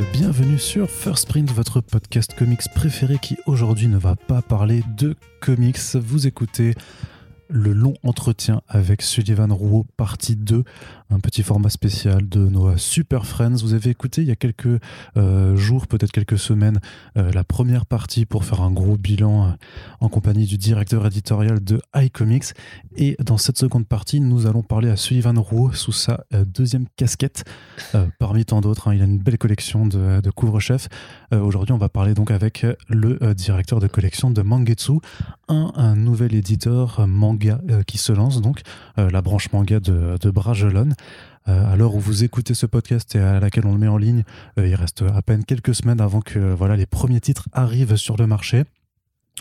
bienvenue sur First Print, votre podcast comics préféré qui aujourd'hui ne va pas parler de comics. Vous écoutez le long entretien avec Sullivan Rouault, partie 2, un petit format spécial de nos Super Friends. Vous avez écouté il y a quelques euh, jours, peut-être quelques semaines, euh, la première partie pour faire un gros bilan euh, en compagnie du directeur éditorial de iComics. Et dans cette seconde partie, nous allons parler à Sullivan Rouault sous sa deuxième casquette, parmi tant d'autres. Hein. il a une belle collection de, couvre-chefs. Aujourd'hui, on va parler donc avec le directeur de collection de Mangetsu, un, un nouvel éditeur manga qui se lance, donc la branche manga de, de Bragelonne. Euh, à l'heure où vous écoutez ce podcast et à laquelle on le met en ligne, euh, il reste à peine quelques semaines avant que voilà les premiers titres arrivent sur le marché.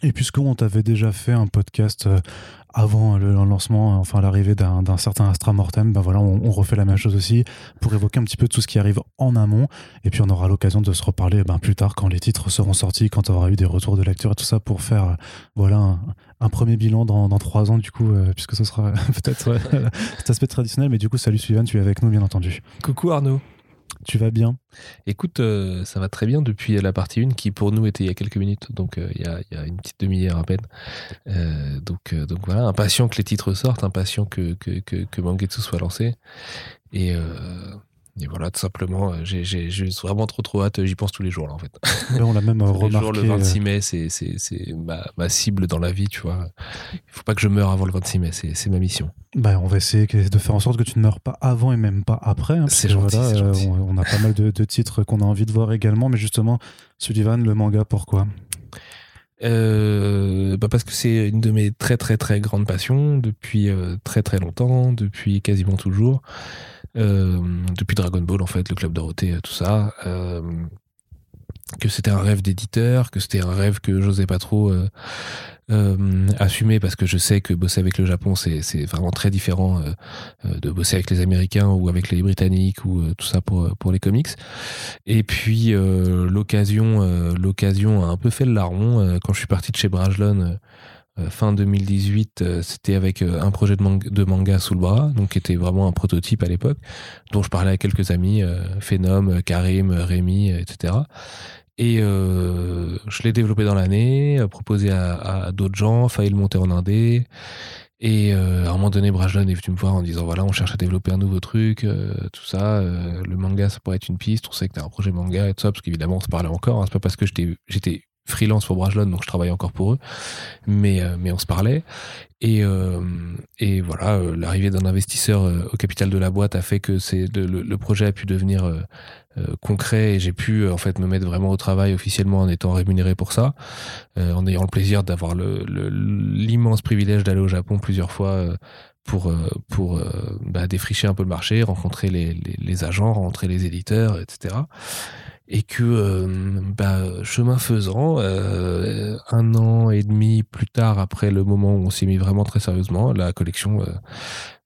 Et puisqu'on t'avait déjà fait un podcast euh, avant le lancement, enfin l'arrivée d'un certain Astra Mortem, ben voilà, on, refait la même chose aussi pour évoquer un petit peu tout ce qui arrive en amont. Et puis on aura l'occasion de se reparler ben, plus tard quand les titres seront sortis, quand on aura eu des retours de lecture et tout ça pour faire voilà un, premier bilan dans, trois ans du coup, puisque ce sera peut-être cet aspect traditionnel. Mais du coup, salut Sylvain, tu es avec nous bien entendu. Coucou Arnaud. Tu vas bien Écoute, euh, ça va très bien depuis la partie 1 qui pour nous était il y a quelques minutes, donc euh, il, y a, une petite demi-heure à peine. Euh, donc, voilà, impatient que les titres sortent, impatient que, que, que, que Mangetsu soit lancé. Et, et voilà, tout simplement, euh, j'ai vraiment trop trop hâte, j'y pense tous les jours là en fait. on l'a même remarqué. le 26 euh, mai, c'est ma, ma, cible dans la vie, tu vois. Il faut pas que je meure avant le 26 mai, c'est ma mission. Bah, on va essayer de faire en sorte que tu ne meurs pas avant et même pas après. Hein, c'est gentil, euh, on, a pas mal de, titres qu'on a envie de voir également, mais justement, Sullivan, le manga, pourquoi? Bah parce que c'est une de mes très très très grandes passions depuis très très longtemps, depuis quasiment toujours. Euh, depuis Dragon Ball en fait, le club Dorothée, tout ça. Euh, que c'était un rêve d'éditeur, que c'était un rêve que j'osais pas trop euh, euh, assumer parce que je sais que bosser avec le Japon c'est vraiment très différent euh, de bosser avec les Américains ou avec les Britanniques ou tout ça pour les comics. Et puis l'occasion l'occasion a un peu fait le larron quand je suis parti de chez Brajlon euh, fin 2018, euh, c'était avec euh, un projet de manga, sous le bras, donc qui était vraiment un prototype à l'époque, dont je parlais à quelques amis, Phenom, Karim, Rémi, etc. Et je l'ai développé dans l'année, proposé à, d'autres gens, failli le monter en indé. Et à un moment donné, Brajlon est venu me voir en disant voilà, on cherche à développer un nouveau truc, tout ça. le manga, ça pourrait être une piste. On sait que t'as un projet manga et tout ça, parce qu'évidemment, on se parlait encore. Hein. c'est pas parce que j'étais freelance pour Brajlon, donc je travaille encore pour eux. Mais, euh, mais on se parlait. Et, euh, et voilà, euh, l'arrivée d'un investisseur au capital de la boîte a fait que c'est le, projet a pu devenir concret et j'ai pu en fait me mettre vraiment au travail officiellement en étant rémunéré pour ça, en ayant le plaisir d'avoir l'immense privilège d'aller au Japon plusieurs fois pour pour bah, défricher un peu le marché, rencontrer les, les, agents, rencontrer les éditeurs, etc et que euh, bah, chemin faisant, euh, un an et demi plus tard, après le moment où on s'est mis vraiment très sérieusement, la collection euh,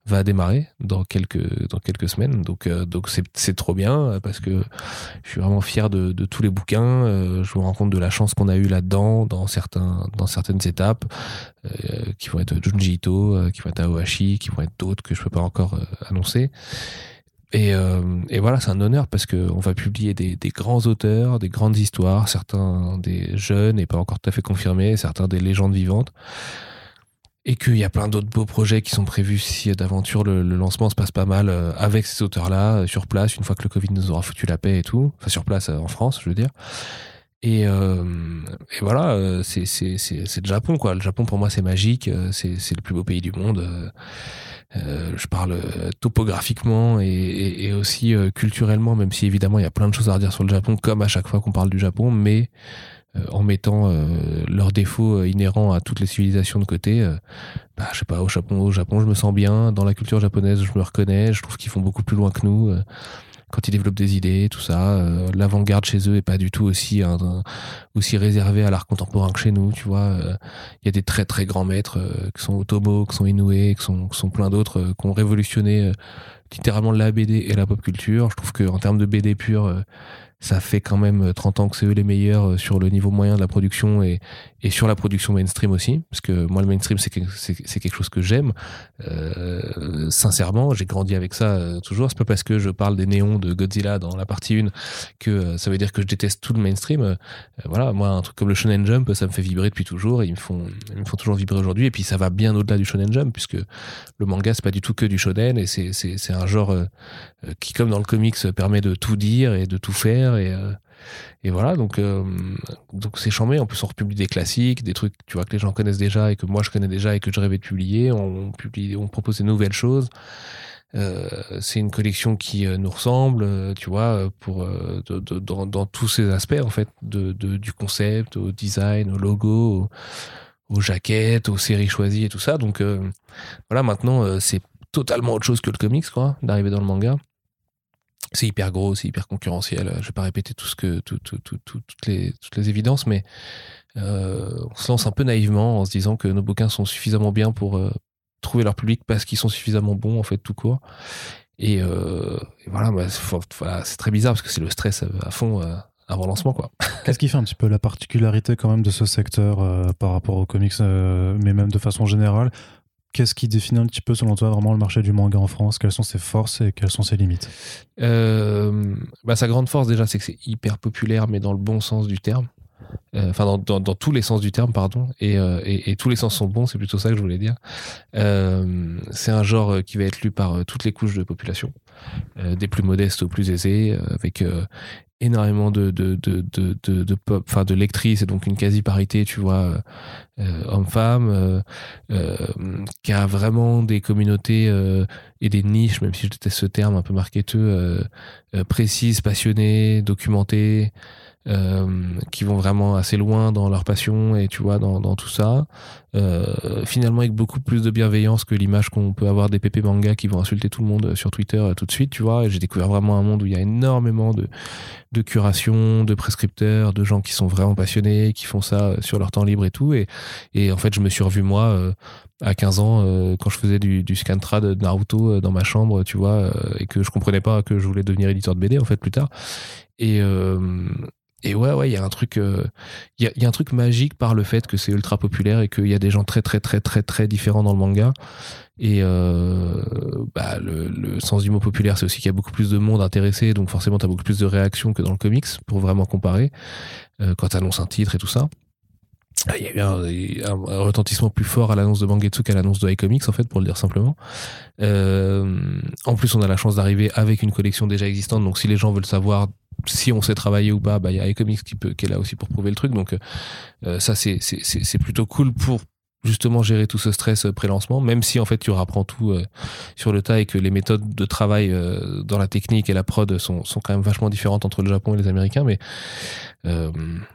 va démarrer dans quelques dans quelques semaines. Donc donc c'est c'est trop bien parce que je suis vraiment fier de, de tous les bouquins. je me rends compte de la chance qu'on a eu là-dedans dans certains dans certaines étapes qui vont être Junji Ito, qui vont être Aohashi, qui vont être d'autres que je peux pas encore annoncer. Et, euh, et, voilà, c'est un honneur parce qu'on va publier des, des, grands auteurs, des grandes histoires, certains des jeunes et pas encore tout à fait confirmés, certains des légendes vivantes. Et qu'il y a plein d'autres beaux projets qui sont prévus si d'aventure le, lancement se passe pas mal euh, avec ces auteurs-là, euh, sur place, une fois que le Covid nous aura foutu la paix et tout. Enfin, sur place en France, je veux dire. Et, euh, et voilà, c'est le Japon, quoi. Le Japon, pour moi, c'est magique. C'est le plus beau pays du monde. Euh, je parle euh, topographiquement et, aussi euh, culturellement, même si évidemment il y a plein de choses à redire sur le Japon, comme à chaque fois qu'on parle du Japon, mais en mettant leurs défauts inhérents à toutes les civilisations de côté. bah, je sais pas, au Japon, au Japon, je me sens bien. Dans la culture japonaise, je me reconnais. Je trouve qu'ils font beaucoup plus loin que nous quand ils développent des idées, tout ça. Euh, l'avant-garde chez eux est pas du tout aussi aussi réservé à l'art contemporain que chez nous, tu vois. Euh, il y a des très très grands maîtres euh, qui sont Otomo, qui sont Inoue, qui sont, qui plein d'autres, qui ont révolutionné littéralement la BD et la pop culture. Je trouve qu'en termes de BD pure, ça fait quand même 30 ans que c'est eux les meilleurs sur le niveau moyen de la production et, sur la production mainstream aussi. Parce que moi, le mainstream, c'est quelque, chose que j'aime. Euh, sincèrement, j'ai grandi avec ça euh, toujours. C'est pas parce que je parle des néons de Godzilla dans la partie 1 que euh, ça veut dire que je déteste tout le mainstream. Euh, voilà, moi, un truc comme le Shonen Jump, ça me fait vibrer depuis toujours. Et ils me font, ils me font toujours vibrer aujourd'hui. Et puis, ça va bien au-delà du Shonen Jump, puisque le manga, c'est pas du tout que du shonen. Et c'est un genre qui, comme dans le comics, permet de tout dire et de tout faire. Et, et voilà, donc euh, donc c'est chambé. En plus, on republie des classiques, des trucs, tu vois, que les gens connaissent déjà et que moi je connais déjà et que je rêvais de publier. On publie, on propose des nouvelles choses. Euh, c'est une collection qui euh, nous ressemble, tu vois, pour dans, dans, tous ces aspects en fait, de, du concept, au design, au logo, aux, jaquettes, aux séries choisies et tout ça. Donc voilà, maintenant c'est totalement autre chose que le comics, quoi, d'arriver dans le manga c'est hyper gros, c'est hyper concurrentiel. Je vais pas répéter tout ce que, tout, tout, toutes, les, les évidences, mais euh, on se lance un peu naïvement en se disant que nos bouquins sont suffisamment bien pour euh, trouver leur public parce qu'ils sont suffisamment bons, en fait, tout court. Et, euh, voilà, bah, c'est très bizarre parce que c'est le stress à fond avant lancement. Qu'est-ce qui fait un petit peu la particularité quand même de ce secteur par rapport aux comics, mais même de façon générale? Qu'est-ce qui définit un petit peu, selon toi, vraiment le marché du manga en France? Quelles sont ses forces et quelles sont ses limites? Euh, bah, Sa grande force, déjà, c'est que c'est hyper populaire, mais dans le bon sens du terme. Euh, enfin, dans, dans, tous les sens du terme, pardon. Euh, et, et, tous les sens sont bons, c'est plutôt ça que je voulais dire. c'est un genre qui va être lu par toutes les couches de population, des plus modestes aux plus aisés, avec énormément de de de de de, pop enfin de lectrices et donc une quasi parité tu vois euh, homme-femme euh, euh, qui a vraiment des communautés euh, et des niches même si je déteste ce terme un peu marketeux précises passionnées documentées euh, qui vont vraiment assez loin dans leur passion et tu vois dans, tout ça. Euh, finalement avec beaucoup plus de bienveillance que l'image qu'on peut avoir des pépé manga qui vont insulter tout le monde sur Twitter euh, tout de suite, tu vois. J'ai découvert vraiment un monde où il y a énormément de, de curation, de prescripteurs, de gens qui sont vraiment passionnés, qui font ça sur leur temps libre et tout. Et, et en fait, je me suis revu moi à 15 ans euh, quand je faisais du, du scantra de Naruto dans ma chambre, tu vois, et que je comprenais pas que je voulais devenir éditeur de BD en fait plus tard. Et, ouais, ouais, il y a un truc, euh, il y, a, un truc magique par le fait que c'est ultra populaire et qu'il y a des gens très, très, très, très, très différents dans le manga. Et euh, bah, le, sens du mot populaire, c'est aussi qu'il y a beaucoup plus de monde intéressé, donc forcément, tu as beaucoup plus de réactions que dans le comics pour vraiment comparer euh, quand tu annonces un titre et tout ça. Il y a eu un, retentissement plus fort à l'annonce de Mangetsu qu'à l'annonce de iComics, en fait, pour le dire simplement. en plus, on a la chance d'arriver avec une collection déjà existante, donc si les gens veulent savoir si on sait travailler ou pas, bah il y a iComics qui peut qui est là aussi pour prouver le truc. Donc euh, ça c'est plutôt cool pour justement gérer tout ce stress euh, pré-lancement, même si en fait tu rapprends tout euh, sur le tas et que les méthodes de travail dans la technique et la prod sont, sont quand même vachement différentes entre le Japon et les Américains. Mais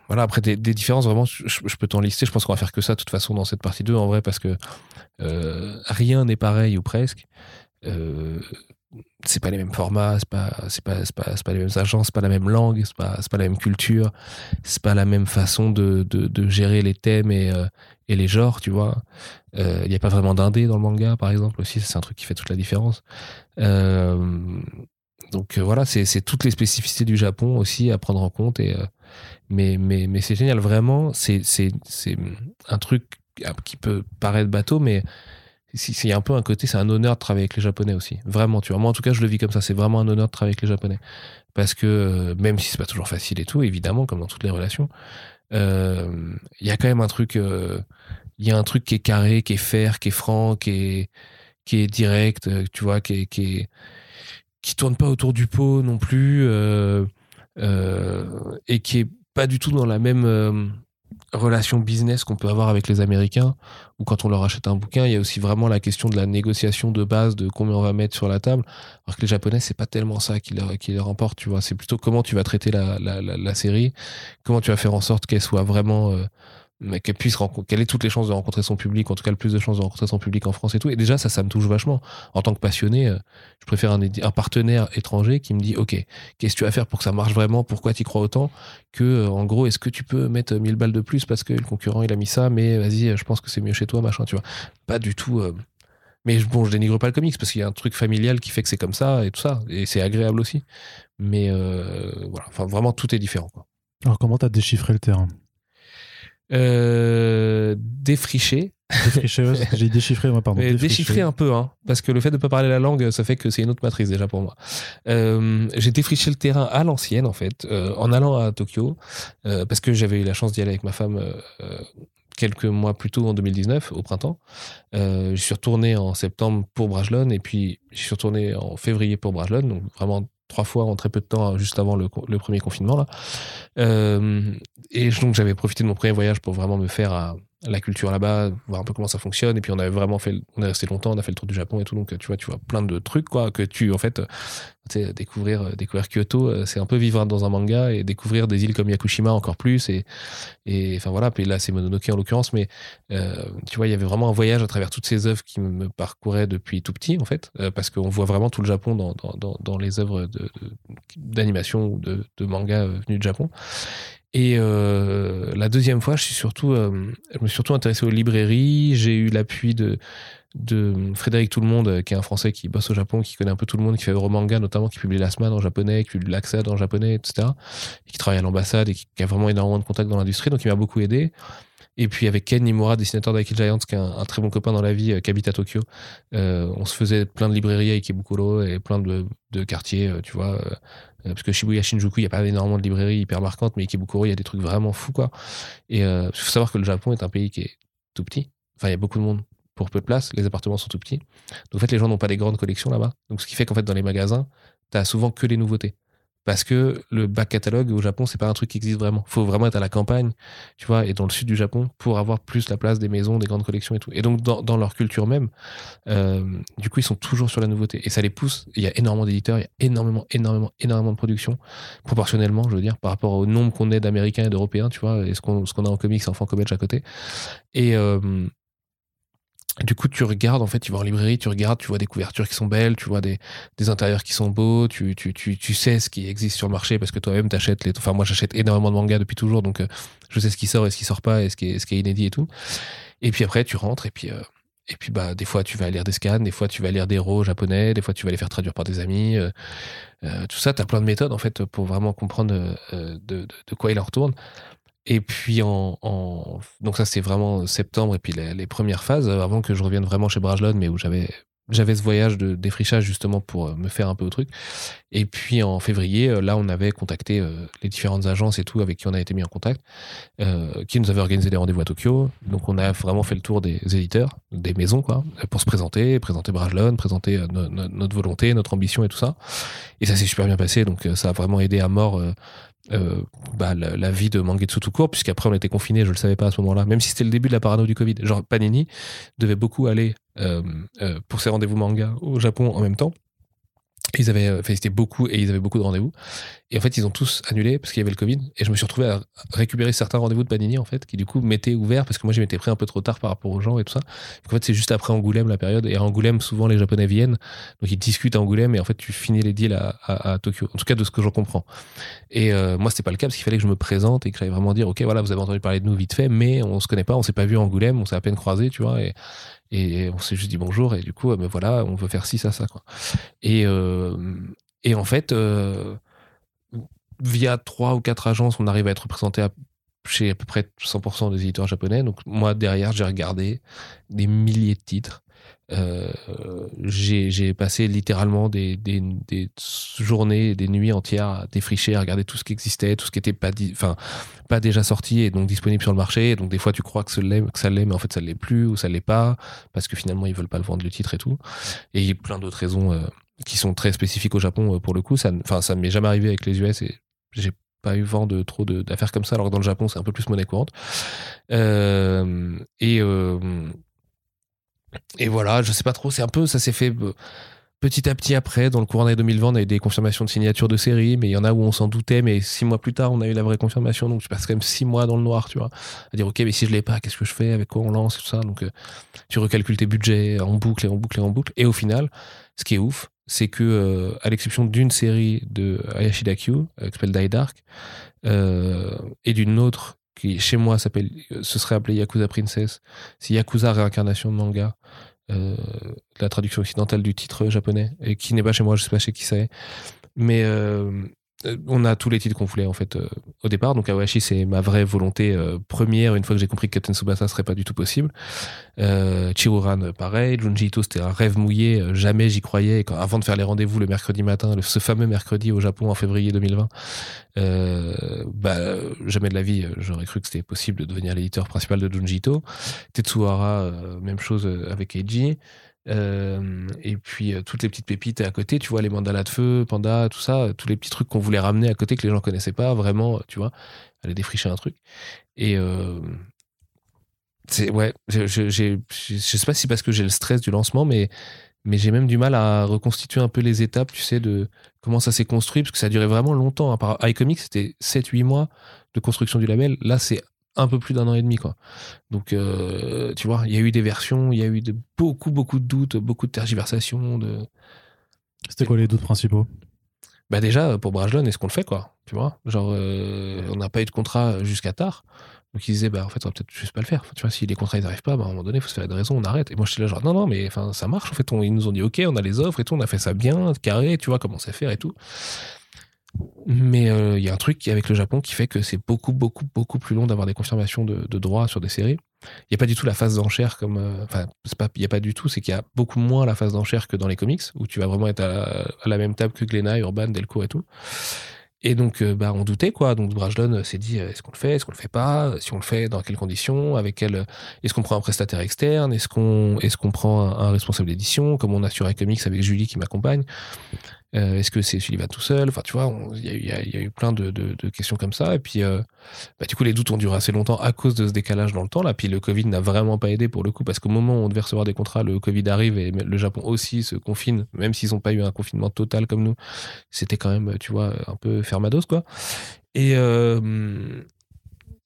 voilà, après des, différences, vraiment, je, peux t'en lister. Je pense qu'on va faire que ça de toute façon dans cette partie 2 en vrai parce que rien n'est pareil ou presque. Euh, c'est pas les mêmes formats, c'est pas, c'est pas, c'est pas, c'est pas les mêmes agences, c'est pas la même langue, c'est pas, c'est pas la même culture, c'est pas la même façon de, de, de gérer les thèmes et, euh, et les genres, tu vois. Il euh, n'y a pas vraiment d'indé dans le manga, par exemple, aussi, c'est un truc qui fait toute la différence. Euh, donc euh, voilà, c'est, toutes les spécificités du Japon aussi à prendre en compte. Et, mais, c'est génial, vraiment, c'est, un truc qui peut paraître bateau, mais il y a un peu un côté, c'est un honneur de travailler avec les Japonais aussi. Vraiment, tu vois. Moi, en tout cas, je le vis comme ça. C'est vraiment un honneur de travailler avec les Japonais. Parce que, euh, même si c'est pas toujours facile et tout, évidemment, comme dans toutes les relations, euh, il y a quand même un truc, euh, il y a un truc qui est carré, qui est fer, qui est franc, qui est, qui est direct, tu vois, qui est, qui qui tourne pas autour du pot non plus, et qui est pas du tout dans la même, relation business qu'on peut avoir avec les Américains, ou quand on leur achète un bouquin, il y a aussi vraiment la question de la négociation de base, de combien on va mettre sur la table. Alors que les Japonais, c'est pas tellement ça qui leur, qui leur importe, tu vois. C'est plutôt comment tu vas traiter la, la, la, série, comment tu vas faire en sorte qu'elle soit vraiment euh, qu'elle puisse qu'elle ait toutes les chances de rencontrer son public, en tout cas le plus de chances de rencontrer son public en France et tout. Et déjà, ça, ça me touche vachement. En tant que passionné, euh, je préfère un, partenaire étranger qui me dit, OK, qu'est-ce que tu vas faire pour que ça marche vraiment? Pourquoi tu crois autant? Que, euh, en gros, est-ce que tu peux mettre 1000 balles de plus parce que le concurrent, il a mis ça, mais vas-y, je pense que c'est mieux chez toi, machin, tu vois. Pas du tout, euh, Mais bon, je dénigre pas le comics parce qu'il y a un truc familial qui fait que c'est comme ça et tout ça. Et c'est agréable aussi. Mais euh, voilà, enfin, vraiment, tout est différent. Alors, comment t'as déchiffré le terrain? Euh, Défriché. Défriché, j'ai déchiffré, moi, pardon. Mais déchiffré un peu, hein, parce que le fait de ne pas parler la langue, ça fait que c'est une autre matrice déjà pour moi. Euh, j'ai défriché le terrain à l'ancienne, en fait, euh, en allant à Tokyo, parce que j'avais eu la chance d'y aller avec ma femme quelques mois plus tôt en 2019, au printemps. Je suis retourné en septembre pour Brajlon et puis je suis retourné en février pour Brajlon, donc vraiment trois fois en très peu de temps, juste avant le, premier confinement. Là. Euh, et donc j'avais profité de mon premier voyage pour vraiment me faire la culture là-bas, voir un peu comment ça fonctionne. Et puis on avait vraiment fait, on est resté longtemps, on a fait le tour du Japon et tout. Donc tu vois, tu vois plein de trucs quoi que tu en fait, tu sais, découvrir, euh, découvrir Kyoto, euh, c'est un peu vivre dans un manga et découvrir des îles comme Yakushima encore plus. Et et enfin voilà. Puis là c'est Mononoke en l'occurrence, mais euh, tu vois, il y avait vraiment un voyage à travers toutes ces œuvres qui me parcouraient depuis tout petit en fait, euh, parce qu'on voit vraiment tout le Japon dans dans, dans, dans les œuvres d'animation ou de, de manga euh, venus de Japon. Et euh, la deuxième fois, je suis surtout, euh, je me suis surtout intéressé aux librairies. J'ai eu l'appui de Frédéric Tout le Monde, qui est un Français qui bosse au Japon, qui connaît un peu tout le monde, qui fait Euromanga notamment, qui publie l'Asman en japonais, qui publie l'Axad en japonais, etc. Et qui travaille à l'ambassade et qui, a vraiment énormément de contacts dans l'industrie, donc il m'a beaucoup aidé. Et puis avec Ken Nimura, dessinateur d'Aki Giants, qui est un, très bon copain dans la vie, euh, qui habite à Tokyo, euh, on se faisait plein de librairies à Ikebukuro et plein de, quartiers, euh, tu vois. Parce que Shibuya Shinjuku, il n'y a pas énormément de librairies hyper marquantes, mais Ikebukuro, il y a des trucs vraiment fous, quoi. Et il faut savoir que le Japon est un pays qui est tout petit. Enfin, il y a beaucoup de monde pour peu de place, les appartements sont tout petits. Donc en fait, les gens n'ont pas des grandes collections là-bas. Donc ce qui fait qu'en fait, dans les magasins, tu as souvent que les nouveautés parce que le back catalogue au Japon c'est pas un truc qui existe vraiment. Faut vraiment être à la campagne tu vois et dans le sud du Japon pour avoir plus la place des maisons des grandes collections et tout. Et donc dans, leur culture même euh, du coup ils sont toujours sur la nouveauté. Et ça les pousse. Il y a énormément d'éditeurs il y a énormément énormément énormément de production proportionnellement je veux dire par rapport au nombre qu'on est d'américains et d'européens tu vois et ce qu'on ce qu'on a en comics en franco-belge à côté. Et euh, du coup, tu regardes, en fait, tu vas en librairie, tu regardes, tu vois des couvertures qui sont belles, tu vois des, des intérieurs qui sont beaux, tu, tu, tu, tu sais ce qui existe sur le marché parce que toi-même t'achètes les, enfin, moi, j'achète énormément de mangas depuis toujours, donc euh, je sais ce qui sort et ce qui sort pas et ce qui est, ce qui est inédit et tout. Et puis après, tu rentres et puis, euh, et puis, bah, des fois, tu vas lire des scans, des fois, tu vas lire des héros japonais, des fois, tu vas les faire traduire par des amis. Euh, tout ça, tu as plein de méthodes, en fait, pour vraiment comprendre de, de quoi il en retourne. Et puis en, donc ça c'est vraiment septembre et puis les, premières phases avant que je revienne vraiment chez Brajlon mais où j'avais j'avais ce voyage de défrichage justement pour me faire un peu au truc. Et puis en février, là, on avait contacté euh, les différentes agences et tout avec qui on a été mis en contact, euh, qui nous avaient organisé des rendez-vous à Tokyo. Donc on a vraiment fait le tour des éditeurs, des maisons, quoi, pour se présenter, présenter Brajlon, présenter euh, no, no, notre volonté, notre ambition et tout ça. Et ça s'est super bien passé. Donc ça a vraiment aidé à mort. Euh, bah, la, vie de Mangetsu tout court, puisqu'après on était confiné, je le savais pas à ce moment-là, même si c'était le début de la parano du Covid. Genre Panini devait beaucoup aller euh, euh, pour ses rendez-vous manga au Japon en même temps. Ils avaient enfin, c'était beaucoup et ils avaient beaucoup de rendez-vous. Et en fait, ils ont tous annulé parce qu'il y avait le Covid. Et je me suis retrouvé à récupérer certains rendez-vous de Panini, en fait, qui du coup m'étaient ouverts parce que moi, j'y m'étais pris un peu trop tard par rapport aux gens et tout ça. En fait, c'est juste après Angoulême la période. Et Angoulême, souvent, les Japonais viennent. Donc, ils discutent à Angoulême et en fait, tu finis les deals à Tokyo. En tout cas, de ce que j'en comprends. Et euh, moi, c'était pas le cas parce qu'il fallait que je me présente et que j'allais vraiment dire, OK, voilà, vous avez entendu parler de nous vite fait, mais on se connaît pas, on s'est pas vu à Angoulême, on s'est à peine croisé, tu vois. Et, et on s'est juste dit bonjour et du coup, me voilà, on veut faire ci, ça, ça, quoi. Et, euh, en fait, euh, via trois ou quatre agences, on arrive à être représenté chez à peu près 100% des éditeurs japonais. Donc moi, derrière, j'ai regardé des milliers de titres. Euh, j'ai passé littéralement des, journées, des nuits entières à défricher, à regarder tout ce qui existait, tout ce qui était pas, déjà sorti et donc disponible sur le marché. Donc des fois, tu crois que, ça l'est, mais en fait, ça l'est plus ou ça l'est pas parce que finalement, ils veulent pas le vendre le titre et tout. Et il y a plein d'autres raisons. Euh, qui sont très spécifiques au Japon pour le coup. Ça, enfin, ça ne m'est jamais arrivé avec les US et j'ai pas eu vent de trop d'affaires comme ça, alors que dans le Japon, c'est un peu plus monnaie courante. Euh, et, euh, et voilà, je sais pas trop, c'est un peu, ça s'est fait petit à petit après, dans le courant d'année 2020, on a eu des confirmations de signature de série, mais il y en a où on s'en doutait, mais six mois plus tard, on a eu la vraie confirmation, donc je passe quand même six mois dans le noir, tu vois, à dire, ok, mais si je l'ai pas, qu'est-ce que je fais, avec quoi on lance, tout ça, donc euh, tu recalcules tes budgets en boucle et en boucle et en boucle, et au final, ce qui est ouf, c'est que, euh, à l'exception d'une série de Ayashida Q, euh, qui s'appelle Die Dark, euh, et d'une autre qui, chez moi, s'appelle, ce serait appelé Yakuza Princess, c'est Yakuza Réincarnation de manga, la traduction occidentale du titre japonais, et qui n'est pas chez moi, je sais pas chez qui c'est. Mais euh, on a tous les titres qu'on voulait en fait euh, au départ. Donc Awashi c'est ma vraie volonté euh, première une fois que j'ai compris que Captain Tsubasa serait pas du tout possible. Euh, Chihuran pareil, Junji Ito c'était un rêve mouillé, jamais j'y croyais. avant de faire les rendez-vous le mercredi matin, ce fameux mercredi au Japon en février 2020, bah jamais de la vie j'aurais cru que c'était possible de devenir l'éditeur principal de Junji Ito. Tetsuhara même chose avec Eiji. Et puis toutes les petites pépites à côté, tu vois, les mandalas de feu, panda, tout ça, tous les petits trucs qu'on voulait ramener à côté que les gens connaissaient pas, vraiment, tu vois, aller défricher un truc. Et c'est ouais, je, sais pas si parce que j'ai le stress du lancement, mais mais j'ai même du mal à reconstituer un peu les étapes, tu sais, de comment ça s'est construit, parce que ça a duré vraiment longtemps. Par iComics, c'était 7-8 mois de construction du label. Là, c'est un peu plus d'un an et demi quoi. Donc euh, tu vois, il y a eu des versions, il y a eu de, beaucoup beaucoup de doutes, beaucoup de tergiversations. De... C'était quoi les doutes principaux? Bah déjà pour Brajlon, est-ce qu'on le fait quoi Tu vois, genre euh, on n'a pas eu de contrat jusqu'à tard. Donc ils disaient bah en fait on va peut-être juste pas le faire. tu vois, si les contrats ils n'arrivent pas, bah, à un moment donné il faut se faire de raison, on arrête. Et moi j'étais là genre non non mais enfin ça marche en fait. ils nous ont dit ok on a les offres et tout, on a fait ça bien carré, tu vois comment c'est faire et tout. Mais il euh, y a un truc avec le Japon qui fait que c'est beaucoup, beaucoup, beaucoup plus long d'avoir des confirmations de, droits sur des séries. Il n'y a pas du tout la phase d'enchère comme. Euh, enfin, il n'y a pas du tout, c'est qu'il y a beaucoup moins la phase d'enchère que dans les comics, où tu vas vraiment être à, la même table que Glenna, Urban, Delcourt et tout. Et donc, euh, bah, on doutait, quoi. Donc, Brajlon s'est dit, est-ce qu'on le fait, est-ce qu'on le fait pas? Si on le fait, dans quelles conditions? Avec quel Est-ce qu'on prend un prestataire externe? Est-ce qu'on est-ce qu'on prend un, responsable d'édition, comme on a sur iComics avec Julie qui m'accompagne? Euh, Est-ce que c'est Sullivan tout seul? Enfin, tu vois, il y, a eu plein de, questions comme ça. Et puis, euh, bah, du coup, les doutes ont duré assez longtemps à cause de ce décalage dans le temps. Là, puis le Covid n'a vraiment pas aidé pour le coup, parce qu'au moment où on devait recevoir des contrats, le Covid arrive et le Japon aussi se confine, même s'ils n'ont pas eu un confinement total comme nous. C'était quand même, tu vois, un peu fermados, quoi. Et, euh,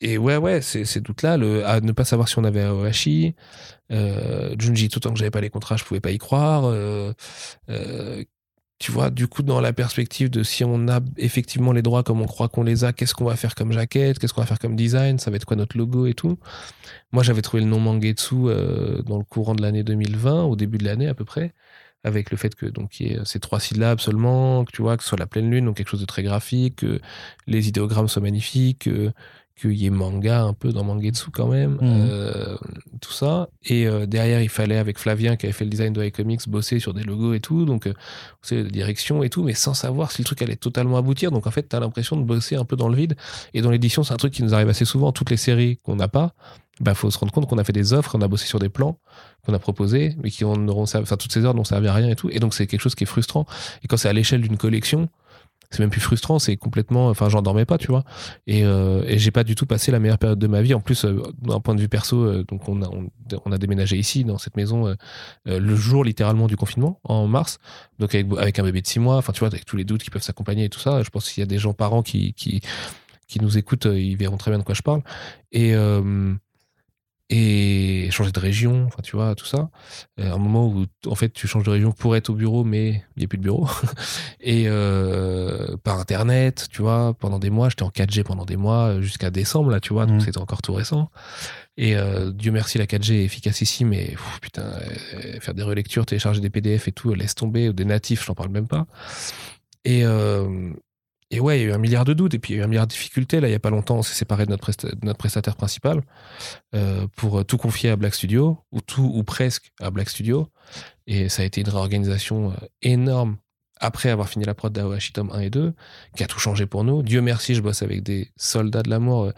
ouais, ouais, ces doutes-là, à ne pas savoir si on avait Aohashi, euh, Junji, tout le temps que j'avais pas les contrats, je pouvais pas y croire. Tu vois, du coup, dans la perspective de si on a effectivement les droits comme on croit qu'on les a, qu'est-ce qu'on va faire comme jaquette, qu'est-ce qu'on va faire comme design, ça va être quoi notre logo et tout. Moi, j'avais trouvé le nom Mangetsu euh, dans le courant de l'année 2020, au début de l'année à peu près, avec le fait que donc y ait ces trois syllabes seulement, que tu vois, que ce soit la pleine lune, donc quelque chose de très graphique, que les idéogrammes soient magnifiques, qu'il y ait manga un peu dans Mangetsu quand même, mhm. euh, tout ça. Et euh, derrière, il fallait, avec Flavien qui avait fait le design de iComics, bosser sur des logos et tout, donc c'est euh, direction et tout, mais sans savoir si le truc allait totalement aboutir. Donc en fait, t'as l'impression de bosser un peu dans le vide. Et dans l'édition, c'est un truc qui nous arrive assez souvent. Toutes les séries qu'on n'a pas, bah faut se rendre compte qu'on a fait des offres, on a bossé sur des plans qu'on a proposés, mais qui n'auront, enfin toutes ces heures n'ont servi à rien et tout. Et donc c'est quelque chose qui est frustrant. Et quand c'est à l'échelle d'une collection, c'est même plus frustrant, c'est complètement, enfin, j'en dormais pas, tu vois. Et, euh, et j'ai pas du tout passé la meilleure période de ma vie. En plus, euh, d'un point de vue perso, euh, donc on a, on, a déménagé ici, dans cette maison, le jour littéralement du confinement, en mars. Donc avec, avec un bébé de six mois, enfin, tu vois, avec tous les doutes qui peuvent s'accompagner et tout ça. Je pense qu'il y a des gens parents qui, qui, qui nous écoutent, ils verront très bien de quoi je parle. Et, et changer de région, enfin tu vois, tout ça. Euh, un moment où en fait tu changes de région pour être au bureau, mais il n'y a plus de bureau. et euh, par internet, tu vois, pendant des mois, j'étais en 4G pendant des mois jusqu'à décembre là, tu vois, donc mmh. c'était encore tout récent. Et euh, Dieu merci, la 4G est efficace ici, mais putain, euh, faire des relectures, télécharger des PDF et tout, laisse tomber, des natifs, j'en parle même pas. Et, euh, et ouais, il y a eu un milliard de doutes et puis il y a eu un milliard de difficultés. Là, il y a pas longtemps, on s'est séparé de notre, prestataire principal euh, pour tout confier à Black Studio, ou tout ou presque à Black Studio. Et ça a été une réorganisation euh, énorme après avoir fini la prod d'Aohashi Tom 1 et 2, qui a tout changé pour nous. Dieu merci, je bosse avec des soldats de l'amour.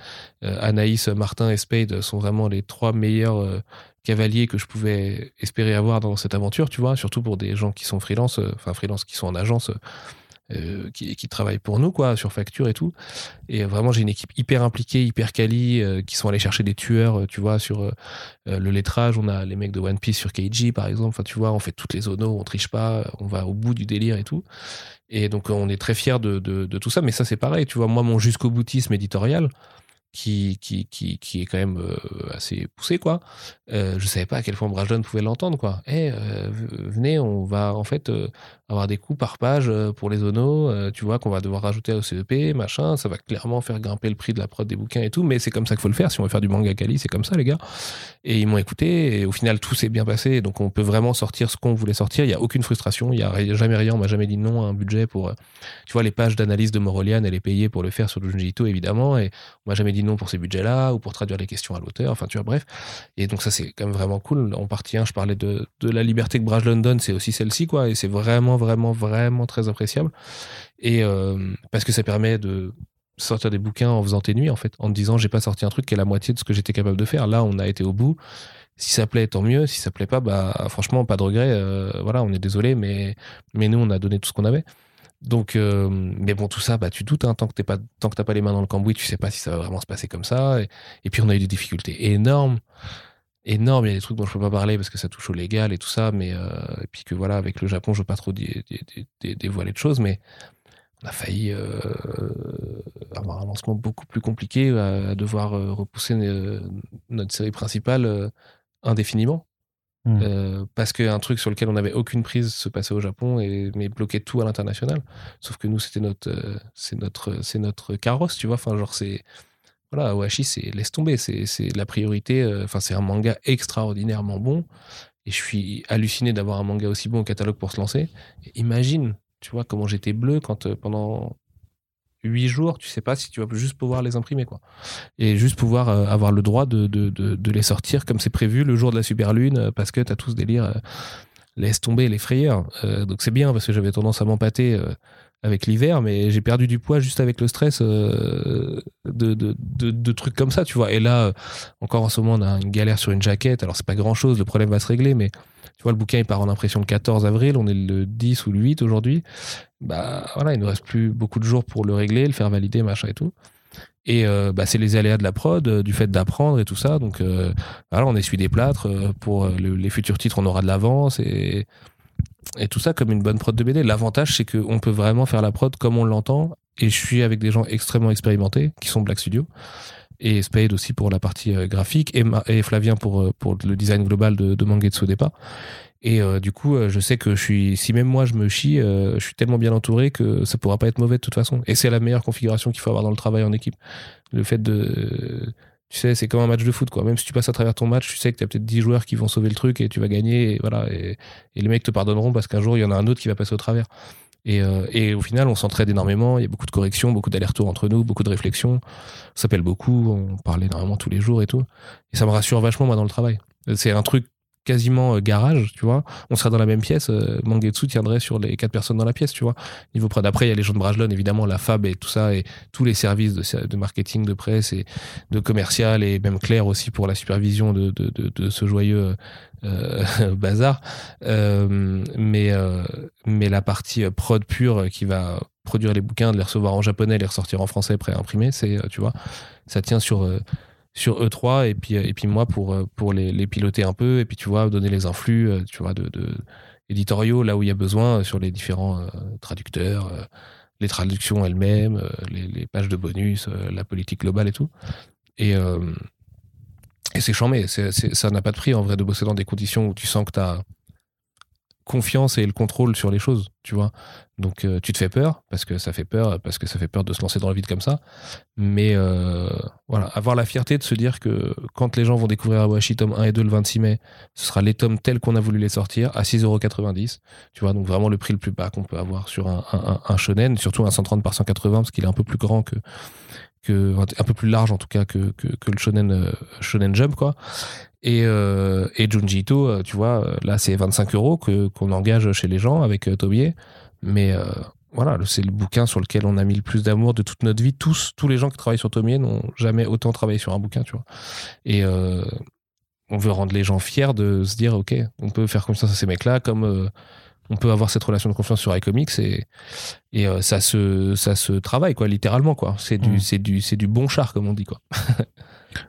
Euh, Anaïs, Martin et Spade sont vraiment les trois meilleurs euh, cavaliers que je pouvais espérer avoir dans cette aventure, tu vois, surtout pour des gens qui sont freelance, euh, enfin freelance qui sont en agence euh, qui, travaillent pour nous, quoi, sur facture et tout. Et vraiment, j'ai une équipe hyper impliquée, hyper quali, euh, qui sont allés chercher des tueurs, euh, tu vois, sur le lettrage. On a les mecs de One Piece sur KG, par exemple. Enfin, tu vois, on fait toutes les zonos, on triche pas, on va au bout du délire et tout. Et donc, on est très fiers de, de, de tout ça. Mais ça, c'est pareil, tu vois, moi, mon jusqu'au boutisme éditorial, qui, qui, qui, qui est quand même euh, assez poussé, quoi. Euh, je savais pas à quel point Brajlon pouvait l'entendre, quoi. Eh, euh, venez, on va en fait euh, avoir des coûts par page pour les zonos, tu vois, qu'on va devoir rajouter au CEP, machin, ça va clairement faire grimper le prix de la prod des bouquins et tout, mais c'est comme ça qu'il faut le faire. Si on veut faire du manga Kali, c'est comme ça, les gars. Et ils m'ont écouté, et au final, tout s'est bien passé, donc on peut vraiment sortir ce qu'on voulait sortir. Il y a aucune frustration, il y a jamais rien, on m'a jamais dit non à un budget pour, tu vois, les pages d'analyse de Morolian, elle est payée pour le faire sur Ito, évidemment, et on m'a jamais dit non pour ces budgets-là ou pour traduire les questions à l'auteur. Enfin, tu vois, bref. Et donc, ça, c'est quand même vraiment cool. En partie 1, je parlais de, la liberté que Braj London, c'est aussi celle-ci, quoi. Et c'est vraiment, vraiment, vraiment très appréciable. Et euh, parce que ça permet de sortir des bouquins en faisant tes nuits, en fait, en te disant, j'ai pas sorti un truc qui est la moitié de ce que j'étais capable de faire. Là, on a été au bout. Si ça plaît, tant mieux. Si ça plaît pas, bah, franchement, pas de regret. Euh, voilà, on est désolé, mais, mais nous, on a donné tout ce qu'on avait. Donc, euh, mais bon, tout ça, bah, tu doutes, hein, tant que t'es pas, t'as pas les mains dans le cambouis, tu sais pas si ça va vraiment se passer comme ça. Et, puis, on a eu des difficultés énormes, énormes. Il y a des trucs dont je peux pas parler parce que ça touche au légal et tout ça, mais euh, et puis que voilà, avec le Japon, je veux pas trop dé- dé- dé- dé- dévoiler de choses, mais on a failli euh, avoir un lancement beaucoup plus compliqué, à, devoir repousser notre série principale indéfiniment. Hmm. Euh, parce qu'un truc sur lequel on n'avait aucune prise se passait au Japon et mais bloquait tout à l'international. Sauf que nous, c'était notre, euh, c'est notre, c'est notre carrosse, tu vois. Enfin, genre c'est voilà, Awashi, c'est laisse tomber, c'est c'est la priorité. euh, Enfin, c'est un manga extraordinairement bon et je suis halluciné d'avoir un manga aussi bon au catalogue pour se lancer. Imagine, tu vois, comment j'étais bleu quand pendant huit jours, tu sais pas si tu vas juste pouvoir les imprimer, quoi. Et juste pouvoir euh, avoir le droit de, les sortir comme c'est prévu le jour de la super lune, euh, parce que t'as tout ce délire, euh, laisse tomber les frayeurs. Donc c'est bien, parce que j'avais tendance à m'empâter avec l'hiver, mais j'ai perdu du poids juste avec le stress de, trucs comme ça, tu vois. Et là, encore en ce moment, on a une galère sur une jaquette, alors c'est pas grand chose, le problème va se régler, mais tu vois, le bouquin il part en impression le 14 avril, on est le 10 ou le 8 aujourd'hui. Bah voilà, il ne reste plus beaucoup de jours pour le régler, le faire valider, machin et tout. Et euh, bah, c'est les aléas de la prod, euh, du fait d'apprendre et tout ça. Donc euh, voilà, on essuie des plâtres. euh, pour le- les futurs titres, on aura de l'avance et tout ça comme une bonne prod de BD. L'avantage, c'est qu'on peut vraiment faire la prod comme on l'entend. Et je suis avec des gens extrêmement expérimentés, qui sont Black Studio. Et Spade aussi pour la partie euh, graphique. Et, Flavien pour, euh, pour le design global de, de Mangetsu au départ. Et euh, du coup, je sais que je suis, si même moi je me chie, je suis tellement bien entouré que ça pourra pas être mauvais de toute façon. Et c'est la meilleure configuration qu'il faut avoir dans le travail en équipe. Le fait de, tu sais, c'est comme un match de foot, quoi. Même si tu passes à travers ton match, tu sais que tu as peut-être 10 joueurs qui vont sauver le truc et tu vas gagner. Et voilà. Et les mecs te pardonneront parce qu'un jour, il y en a un autre qui va passer au travers. Et, euh, et au final, on s'entraide énormément. Il y a beaucoup de corrections, beaucoup d'allers-retours entre nous, beaucoup de réflexions. On s'appelle beaucoup, on parle énormément tous les jours et tout. Et ça me rassure vachement, moi, dans le travail. C'est un truc quasiment euh, garage, tu vois. On serait dans la même pièce, euh, Mangetsu tiendrait sur les quatre personnes dans la pièce, tu vois. Niveau prod. Après, il y a les gens de Brajlon, évidemment, la Fab et tout ça, et tous les services de, marketing, de presse et de commercial, et même Claire aussi pour la supervision de, de, ce joyeux euh, bazar. Mais, mais la partie prod pure qui va produire les bouquins, de les recevoir en japonais, les ressortir en français prêt à imprimer, c'est, tu vois, ça tient sur, sur E3 et puis, et puis moi pour, euh, pour les, piloter un peu et puis tu vois, donner les influx, euh, tu vois, de, de éditoriaux là où il y a besoin euh, sur les différents euh, traducteurs, euh, les traductions elles-mêmes, euh, les, pages de bonus, euh, la politique globale et tout. Et, euh, et c'est chambé, ça n'a pas de prix en vrai de bosser dans des conditions où tu sens que tu as confiance et le contrôle sur les choses, tu vois. Donc euh, tu te fais peur parce que ça fait peur parce que ça fait peur de se lancer dans le vide comme ça. Mais euh, voilà, avoir la fierté de se dire que quand les gens vont découvrir Awashi tome 1 et 2 le 26 mai, ce sera les tomes tels qu'on a voulu les sortir à 6,90€. Tu vois, donc vraiment le prix le plus bas qu'on peut avoir sur un, un, shonen, surtout un 130 par 180 parce qu'il est un peu plus grand que un peu plus large en tout cas que, que, le shonen euh, shonen jump quoi. Et euh, et Junji Ito euh, tu vois euh, là c'est 25 euros que qu'on engage chez les gens avec Tobier mais voilà c'est le bouquin sur lequel on a mis le plus d'amour de toute notre vie. Tous tous les gens qui travaillent sur Tobier n'ont jamais autant travaillé sur un bouquin tu vois. Et on veut rendre les gens fiers de se dire ok on peut faire confiance à ces mecs là comme on peut avoir cette relation de confiance sur iComics et, et euh, ça se ça se travaille quoi littéralement quoi c'est du Mm. c'est du bon char comme on dit quoi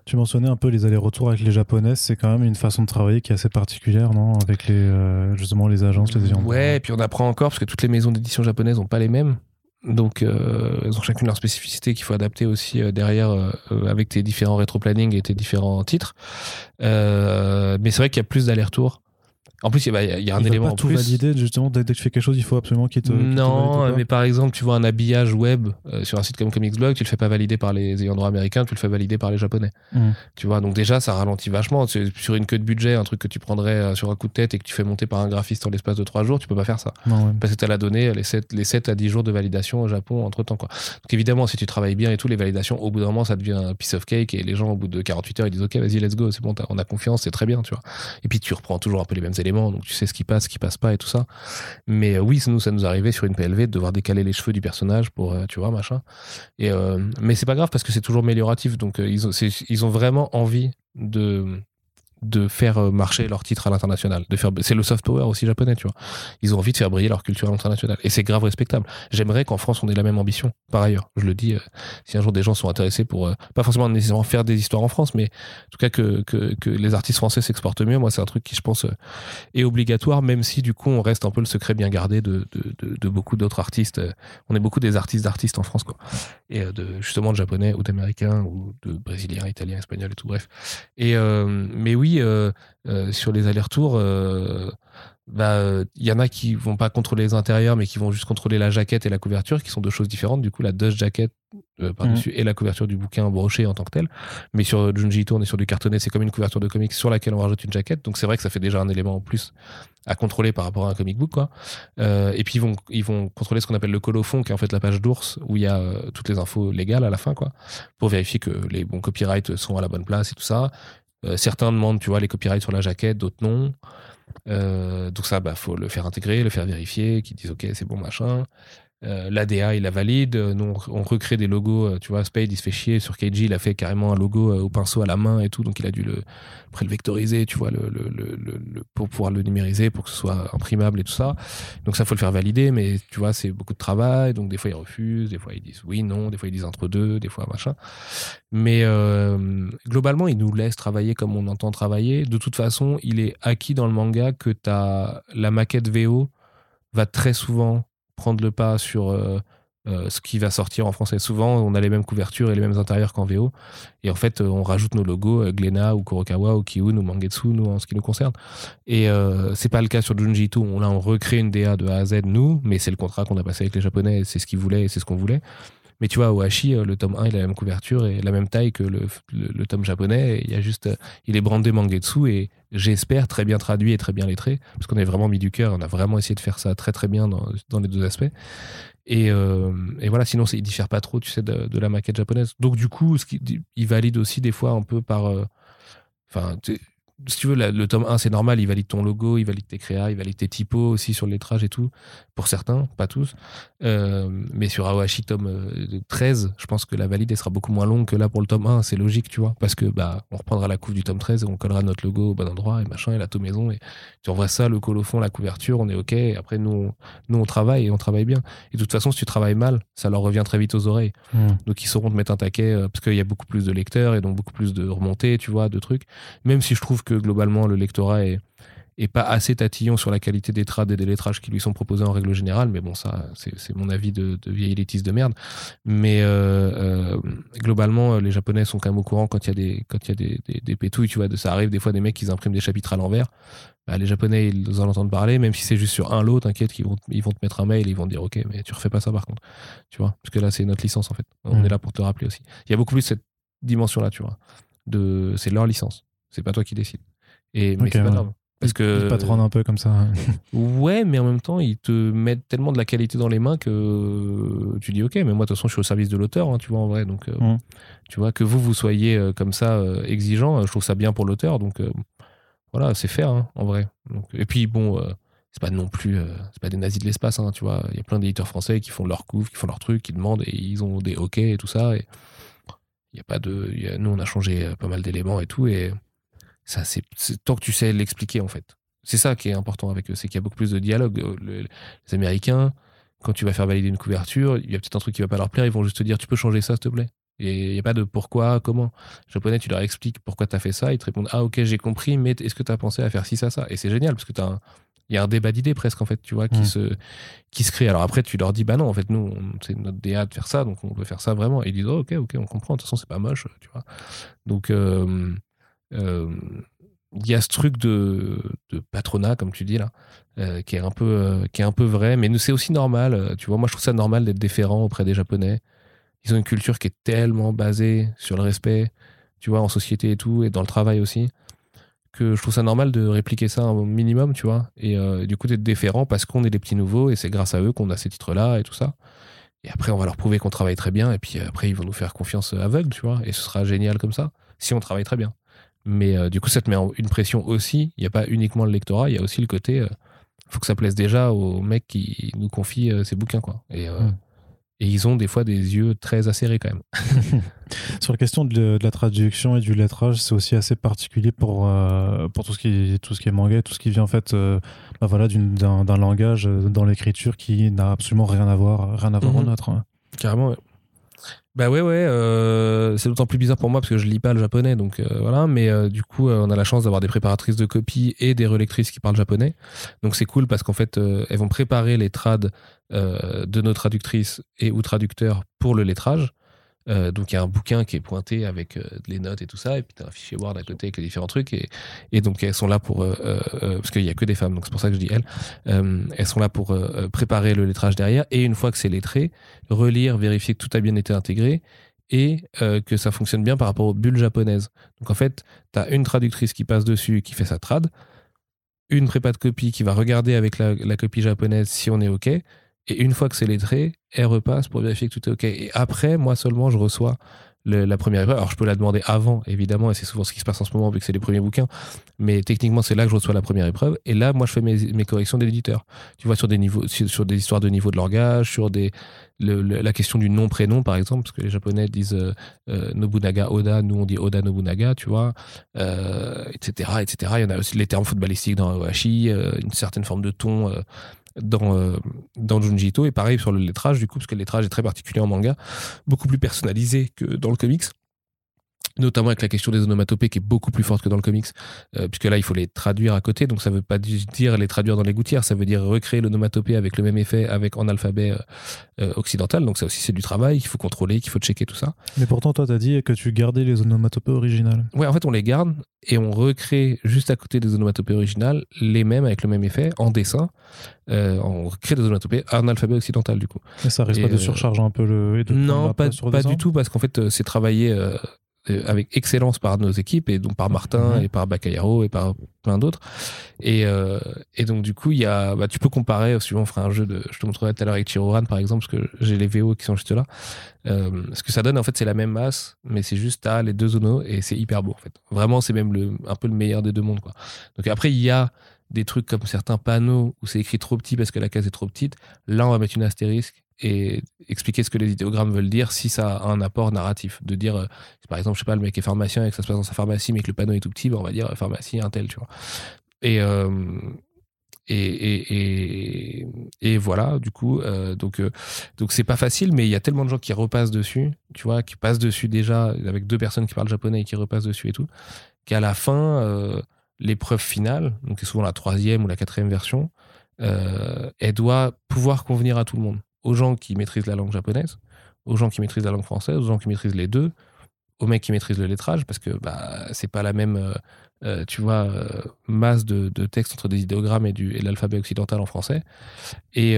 Tu mentionnais un peu les allers-retours avec les japonaises, c'est quand même une façon de travailler qui est assez particulière, non Avec les, euh, justement les agences, les agents. ouais et puis on apprend encore parce que toutes les maisons d'édition japonaises ont pas les mêmes Donc, euh, ils ont chacune leur spécificité qu'il faut adapter aussi euh, derrière euh, avec tes différents rétro-planning et tes différents titres. mais c'est vrai qu'il y a plus d'allers-retours en plus, il y, a, un il élément pas tout valider, justement, dès que tu fais quelque chose, il faut absolument qu'il te. non, mais par exemple, tu vois un habillage web euh, sur un site comme Comicsblog, tu le fais pas valider par les ayants droit américains, tu le fais valider par les japonais. Hmm. Tu vois, donc déjà, ça ralentit vachement. Sur une queue de budget, un truc que tu prendrais euh, sur un coup de tête et que tu fais monter par un graphiste en l'espace de 3 jours, tu peux pas faire ça. Parce que tu as la donnée, les 7, les 7 à 10 jours de validation au Japon entre temps. Quoi. Donc évidemment, si tu travailles bien et tout, les validations, au bout d'un moment, ça devient un piece of cake et les gens, au bout de 48 heures, ils disent Ok, vas-y, let's go, c'est bon, on a confiance, c'est très bien, tu vois. Et puis tu reprends toujours un peu les mêmes éléments, donc tu sais ce qui passe, ce qui passe pas et tout ça. Mais euh, oui, nous, ça nous arrivait sur une PLV de devoir décaler les cheveux du personnage pour, euh, tu vois, machin. Et, euh, mais c'est pas grave parce que c'est toujours amélioratif. Donc, ils, ont, ils ont vraiment envie de de faire euh, marcher leur titre à l'international. Faire, c'est le soft power aussi japonais, tu vois. Ils ont envie de faire briller leur culture à l'international. Et c'est grave respectable. J'aimerais qu'en France, on ait la même ambition. Par ailleurs, je le dis, euh, si un jour des gens sont intéressés pour, euh, pas forcément nécessairement faire des histoires en France, mais en tout cas que, que, les artistes français s'exportent mieux, moi, c'est un truc qui, je pense, est obligatoire, même si du coup, on reste un peu le secret bien gardé de, de, de, de beaucoup d'autres artistes. On est beaucoup des artistes d'artistes en France, quoi. Et de, justement, de japonais ou d'américains ou de brésiliens, italiens, espagnols et tout, bref. Et, mais oui, euh, euh, sur les allers-retours, euh, bah, il y en a qui vont pas contrôler les intérieurs, mais qui vont juste contrôler la jaquette et la couverture, qui sont deux choses différentes. Du coup, la dust jacket par-dessus mhm. et la couverture du bouquin broché en tant que tel. Mais sur Junji Ito, on est sur du cartonné, c'est comme une couverture de comics sur laquelle on rajoute une jaquette. Donc c'est vrai que ça fait déjà un élément en plus à contrôler par rapport à un comic book. Quoi. et puis ils vont, ils vont contrôler ce qu'on appelle le colophon, qui est en fait la page d'ours, où il y a toutes les infos légales à la fin, quoi, pour vérifier que les bons copyrights sont à la bonne place et tout ça. Euh, certains demandent, tu vois, les copyrights sur la jaquette, d'autres non. Euh, donc ça, bah, faut le faire intégrer, le faire vérifier, qu'ils disent ok, c'est bon, machin. Euh, L'ADA, il la valide. Nous, on recrée des logos. Euh, tu vois, Spade, il se fait chier. Sur KG, il a fait carrément un logo euh, au pinceau à la main et tout. Donc, il a dû le, vectoriser, tu vois, le, le, le, pour pouvoir le numériser, pour que ce soit imprimable et tout ça. Donc, ça, faut le faire valider. Mais tu vois, c'est beaucoup de travail. Donc, des fois, ils refusent. Des fois, ils disent oui, non. Des fois, ils disent entre deux. Des fois, machin. Mais globalement, ils nous laissent travailler comme on entend travailler. De toute façon, il est acquis dans le manga que la maquette VO va très souvent prendre le pas sur euh, euh, ce qui va sortir en français. Souvent, on a les mêmes couvertures et les mêmes intérieurs qu'en VO. Et en fait, euh, on rajoute nos logos, Glena ou Kurokawa ou Kiun ou Mangetsu, nous, en ce qui nous concerne. Et c'est pas le cas sur Junji Ito. Là, on recrée une DA de A à Z, nous, mais c'est le contrat qu'on a passé avec les Japonais, c'est ce qu'ils voulaient et c'est ce qu'on voulait. Mais tu vois, Ohashi, le tome 1, il a la même couverture et la même taille que le, le, tome japonais. Il y a juste, il est brandé Mangetsu et j'espère très bien traduit et très bien lettré, parce qu'on a vraiment mis du cœur, on a vraiment essayé de faire ça très très bien dans, dans les deux aspects. Et, euh, voilà, sinon il diffère pas trop, tu sais, de, la maquette japonaise. Donc du coup, ce qui, il valide aussi des fois un peu par, euh, enfin, si tu veux, le tome 1, c'est normal, il valide ton logo, il valide tes créas, il valide tes typos aussi sur le lettrage et tout, pour certains, pas tous. Euh, mais sur Awashi tome 13, euh, je pense que la valide sera beaucoup moins longue que là pour le tome 1, c'est logique, tu vois, parce que bah on reprendra la couve du tome 13 et on collera notre logo au bon endroit et machin, et la to maison, et tu envoies ça, le fond, la couverture, on est ok, et après nous, nous on travaille et on travaille bien. Et de toute façon, si tu travailles mal, ça leur revient très vite aux oreilles. Hmm. Donc ils sauront te mettre un taquet, euh, parce qu'il y a beaucoup plus de lecteurs et donc beaucoup plus de remontées, tu vois, de trucs. Même si je trouve que globalement le lectorat est, pas assez tatillon sur la qualité des trades et des lettrages qui lui sont proposés en règle générale, mais bon, ça, c'est mon avis de, de vieille élitiste de merde. Mais euh, euh, globalement, les Japonais sont quand même au courant quand il y a des quand il y a des, des, pétouilles, tu vois, de, ça arrive des fois des mecs qui impriment des chapitres à l'envers. Bah, les Japonais, ils en entendent parler, même si c'est juste sur un lot, t'inquiète, ils vont, ils vont te mettre un mail, ils vont te dire, ok, mais tu refais pas ça par contre, tu vois, parce que là, c'est notre licence en fait. On mmh. est là pour te rappeler aussi. Il y a beaucoup plus cette dimension-là, tu vois. De, c'est leur licence. C'est pas toi qui décides. Et, mais c'est pas grave. Parce que. Ils patronne un peu comme ça. ouais, mais en même temps, ils te mettent tellement de la qualité dans les mains que tu dis, ok, mais moi, de toute façon, je suis au service de l'auteur, hein, tu vois, en vrai. Donc, euh, mm. tu vois, que vous, vous soyez euh, comme ça, euh, exigeant, je trouve ça bien pour l'auteur. Donc, voilà, c'est faire, hein, en vrai. Donc, et puis, bon, c'est pas non plus. c'est pas des nazis de l'espace, hein, tu vois. Il y a plein d'éditeurs français qui font leur couve, qui font leur truc, qui demandent et ils ont des ok et tout ça. Et il y a pas de. nous, on a changé pas mal d'éléments et tout. Et ça, c'est tant que tu sais l'expliquer, en fait. C'est ça qui est important avec eux, c'est qu'il y a beaucoup plus de dialogue. Euh, les Américains, quand tu vas faire valider une couverture, il y a peut-être un truc qui va pas leur plaire, ils vont juste te dire, tu peux changer ça, s'il te plaît. Et il n'y a pas de pourquoi, comment. Les japonais, tu leur expliques pourquoi tu as fait ça, ils te répondent, ah ok, j'ai compris, mais est-ce que tu as pensé à faire ci, ça, ça? Et c'est génial, parce que tu as il y a un débat d'idées presque en fait, tu vois, qui Mm. se qui se crée. Alors après, tu leur dis bah non, en fait, nous, c'est notre DA de faire ça, donc on peut faire ça vraiment. Et ils disent oh, ok, ok, on comprend. De toute façon, c'est pas moche, tu vois. Donc euh, il y a ce truc de, patronat, comme tu dis là, euh, qui est un peu euh, qui est un peu vrai, mais c'est aussi normal. euh, Tu vois, moi je trouve ça normal d'être déférent auprès des Japonais. Ils ont une culture qui est tellement basée sur le respect, tu vois, en société et tout, et dans le travail aussi, que je trouve ça normal de répliquer ça un minimum, tu vois, et euh, du coup d'être déférent parce qu'on est des petits nouveaux et c'est grâce à eux qu'on a ces titres-là et tout ça. Et après, on va leur prouver qu'on travaille très bien, et puis euh, après, ils vont nous faire confiance aveugle, tu vois, et ce sera génial comme ça, si on travaille très bien. Mais euh, du coup, ça te met une pression aussi. Il n'y a pas uniquement le lectorat, il y a aussi le côté. Il faut que ça plaise déjà aux mecs qui nous confient euh, ces bouquins, quoi. Et, euh, Mm. et ils ont des fois des yeux très acérés quand même. Sur la question de, de la traduction et du lettrage, c'est aussi assez particulier pour, euh, pour tout, ce qui est, tout ce qui est manga, tout ce qui vient en fait euh, bah voilà, d'un langage euh, dans l'écriture qui n'a absolument rien à voir, rien à voir Mhm. au nôtre. hein. Carrément, ouais. Bah ouais, ouais, euh, c'est d'autant plus bizarre pour moi parce que je lis pas le japonais, donc euh, voilà. Mais euh, du coup, euh, on a la chance d'avoir des préparatrices de copies et des relectrices qui parlent japonais. Donc c'est cool parce qu'en fait, elles vont préparer les trades de nos traductrices et ou traducteurs pour le lettrage. Euh, donc il y a un bouquin qui est pointé avec euh, les notes et tout ça, et puis tu as un fichier Word à côté avec les différents trucs, et, et donc elles sont là pour... euh, parce qu'il y a que des femmes, donc c'est pour ça que je dis elles. Elles sont là pour préparer le lettrage derrière, et une fois que c'est lettré, relire, vérifier que tout a bien été intégré, et que ça fonctionne bien par rapport aux bulles japonaises. Donc en fait, tu as une traductrice qui passe dessus et qui fait sa trad, une prépa de copie qui va regarder avec la, la copie japonaise si on est OK, et une fois que c'est lettré, elle repasse pour vérifier que tout est OK. Et après, moi seulement, je reçois la première épreuve. Alors je peux la demander avant, évidemment, et c'est souvent ce qui se passe en ce moment vu que c'est les premiers bouquins, mais techniquement c'est là que je reçois la première épreuve, et là, moi je fais mes, mes corrections d'éditeur. Tu vois, sur des, niveaux, sur, des histoires de niveau de langage, sur des, la question du nom-prénom, par exemple, parce que les Japonais disent euh, euh, Nobunaga Oda, nous on dit Oda Nobunaga, tu vois, euh, etc., etc. Il y en a aussi les termes footballistiques dans Ohashi, euh, une certaine forme de ton dans, euh, dans et pareil sur le lettrage, du coup, parce que le lettrage est très particulier en manga, beaucoup plus personnalisé que dans le comics notamment avec la question des onomatopées qui est beaucoup plus forte que dans le comics, euh, puisque là il faut les traduire à côté, donc ça veut pas di- dire les traduire dans les gouttières, ça veut dire recréer l'onomatopée avec le même effet avec en alphabet euh, euh, occidental, donc ça aussi c'est du travail qu'il faut contrôler, qu'il faut checker tout ça. Mais pourtant, toi, t'as dit que tu gardais les onomatopées originales. Ouais, en fait on les garde et on recrée juste à côté des onomatopées originales les mêmes avec le même effet en dessin, euh, on crée des onomatopées en alphabet occidental du coup. Mais ça risque Et, pas de surcharger un peu le. et de Non, pas, pas dessin du tout, parce qu'en fait, c'est travaillé avec excellence par nos équipes, et donc par Martin, Mhm. et par Bacayaro, et par plein d'autres. Et, euh, et donc, du coup, il y a, bah, tu peux comparer, euh, suivant, on fera un jeu de, je te montrerai tout à l'heure avec Chiroran, par exemple, parce que j'ai les VO qui sont juste là. Euh, ce que ça donne, en fait, c'est la même masse, mais c'est juste, t'as les deux zonos, et c'est hyper beau, en fait. Vraiment, c'est même le, un peu le meilleur des deux mondes, quoi. Donc après, il y a des trucs comme certains panneaux où c'est écrit trop petit parce que la case est trop petite. Là, on va mettre une astérisque et expliquer ce que les idéogrammes veulent dire si ça a un apport narratif. De dire, euh, par exemple, je sais pas, le mec est pharmacien et que ça se passe dans sa pharmacie, mais que le panneau est tout petit, ben, on va dire euh, pharmacie, un tel, tu vois. Et, euh, et, et, et, et voilà, du coup, donc donc c'est pas facile, mais il y a tellement de gens qui repassent dessus, tu vois, qui passent dessus déjà avec deux personnes qui parlent japonais et qui repassent dessus et tout, qu'à la fin, l'épreuve finale, donc c'est souvent la troisième ou la quatrième version, elle doit pouvoir convenir à tout le monde, aux gens qui maîtrisent la langue japonaise, aux gens qui maîtrisent la langue française, aux gens qui maîtrisent les deux, aux mecs qui maîtrisent le lettrage, parce que bah c'est pas la même, euh, euh, tu vois, euh, masse de, de texte entre des idéogrammes et, du, et l'alphabet occidental en français, et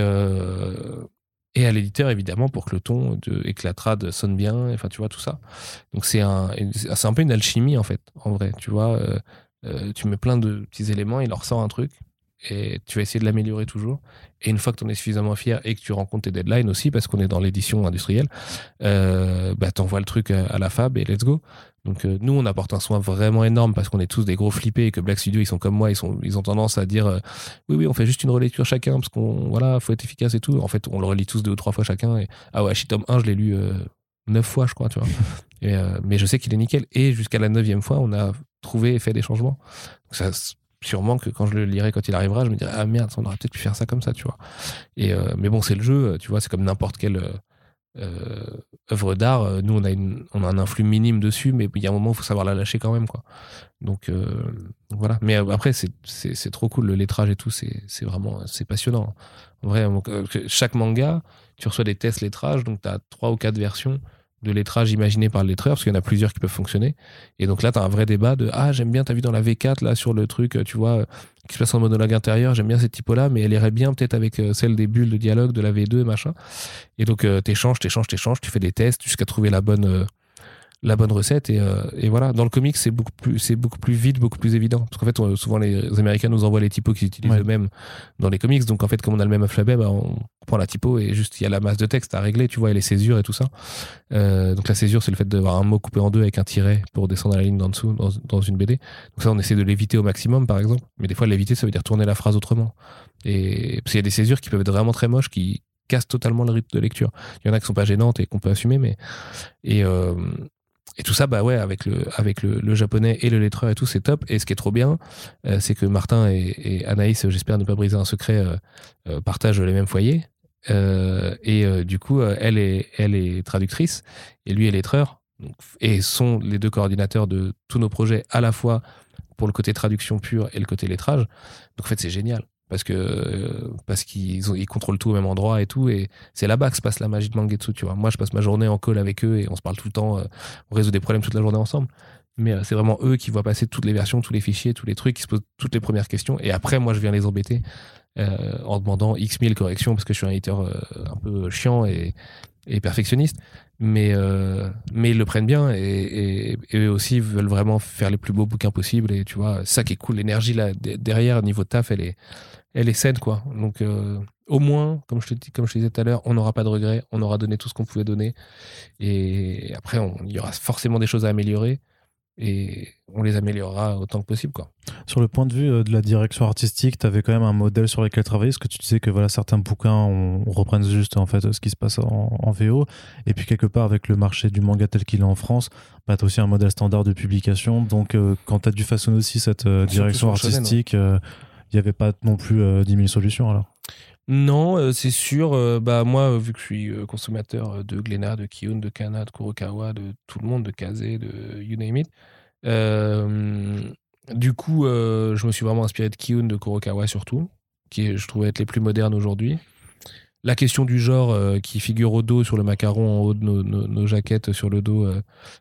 et à l'éditeur évidemment pour que le ton de, trad sonne bien, enfin tu vois tout ça. Donc c'est un, c'est un peu une alchimie en fait, en vrai, tu vois. tu mets plein de petits éléments, il leur sort un truc, et tu vas essayer de l'améliorer toujours. Et une fois que tu en es suffisamment fier et que tu rencontres tes deadlines aussi, parce qu'on est dans l'édition industrielle, euh, bah t'envoies le truc à, la fab et let's go. Donc euh, nous, on apporte un soin vraiment énorme parce qu'on est tous des gros flippés et que Black Studio, ils sont comme moi, ils, sont, ils ont tendance à dire euh, oui, oui, on fait juste une relecture chacun parce qu'on voilà, faut être efficace et tout. En fait, on le relit tous deux ou trois fois chacun. Ah ouais, Tome 1, je l'ai lu euh, neuf fois, je crois, tu vois. Mais je sais qu'il est nickel. Et jusqu'à la neuvième fois, on a trouvé et fait des changements. Donc ça, sûrement que quand je le lirai quand il arrivera, je me dirai ah merde, on aurait peut-être pu faire ça comme ça, tu vois. Et euh, mais bon, c'est le jeu, tu vois, c'est comme n'importe quel euh, œuvre d'art, nous on a, une, on a un influx minime dessus, mais il y a un moment où il faut savoir la lâcher quand même. Quoi. Donc voilà. Mais après, c'est trop cool, le lettrage et tout, c'est vraiment c'est passionnant. En vrai, chaque manga, tu reçois des tests lettrage, donc tu as trois ou quatre versions de lettrage imaginé par le lettreur, parce qu'il y en a plusieurs qui peuvent fonctionner. Et donc là, tu as un vrai débat de Ah, j'aime bien, t'as vu dans la V4, là, sur le truc, tu vois, qui se passe en monologue intérieur, j'aime bien cette typo-là, mais elle irait bien peut-être avec euh, celle des bulles de dialogue de la V2, machin. Et donc, euh, t'échanges, t'échanges, t'échanges, tu fais des tests jusqu'à trouver la bonne, euh, la bonne recette et, euh, et, voilà. Dans le comics c'est beaucoup plus c'est beaucoup plus vite beaucoup plus évident. Parce qu'en fait souvent les Américains nous envoient les typos qu'ils utilisent eux-mêmes dans les comics. Donc en fait comme on a le même alphabet bah, on prend la typo et juste il y a la masse de texte à régler tu vois et les césures et tout ça. Euh, donc la césure c'est le fait d'avoir un mot coupé en deux avec un tiret pour descendre la ligne d'en dessous dans, dans, une BD donc ça on essaie de l'éviter au maximum par exemple. Mais des fois l'éviter ça veut dire tourner la phrase autrement. Et parce qu'il y a des césures qui peuvent être vraiment très moches qui cassent totalement le rythme de lecture. Il y en a qui sont pas gênantes et qu'on peut assumer mais et euh, et tout ça, bah ouais, avec le, avec le, japonais et le lettreur et tout, c'est top. Et ce qui est trop bien, euh, c'est que Martin et, Anaïs, j'espère ne pas briser un secret, euh, euh, partagent les mêmes foyers. et du coup, elle est, elle est traductrice et lui est lettreur. et sont les deux coordinateurs de tous nos projets, à la fois pour le côté traduction pure et le côté lettrage. Donc en fait, c'est génial parce que parce qu'ils ils contrôlent tout au même endroit et tout. Et c'est là-bas que se passe la magie de Mangetsu tu vois. Moi je passe ma journée en call avec eux et on se parle tout le temps euh, on résout des problèmes toute la journée ensemble. Mais euh, c'est vraiment eux qui voient passer toutes les versions tous les fichiers tous les trucs qui se posent toutes les premières questions. Et après moi je viens les embêter euh, en demandant x mille corrections parce que je suis un éditeur un peu chiant et, et perfectionniste mais mais ils le prennent bien et, et, eux aussi veulent vraiment faire les plus beaux bouquins possibles et tu vois ça qui est cool l'énergie là derrière niveau taf elle est elle est saine, quoi. Donc, euh, au moins, comme je, te dis, comme je te disais tout à l'heure, on n'aura pas de regrets, on aura donné tout ce qu'on pouvait donner. Et après, il y aura forcément des choses à améliorer. Et on les améliorera autant que possible. Quoi. Sur le point de vue euh, de la direction artistique, tu avais quand même un modèle sur lequel travailler. Est-ce que tu disais que voilà, certains bouquins on, reprennent juste en fait ce qui se passe en, VO Et puis quelque part, avec le marché du manga tel qu'il est en France, bah, tu as aussi un modèle standard de publication. Donc euh, quand tu as dû façonner aussi cette direction artistique, il n'y avait pas non plus 10 euh, 000 solutions alors non, euh, c'est sûr. Euh, bah moi, vu que je suis consommateur de Glénat, de Kiyun, de Kana, de Kurokawa, de tout le monde, de Kaze, de you name it. du coup, je me suis vraiment inspiré de Kiyun, de Kurokawa surtout, qui je trouvais être les plus modernes aujourd'hui. La question du genre qui figure au dos sur le macaron en haut de nos, jaquettes sur le dos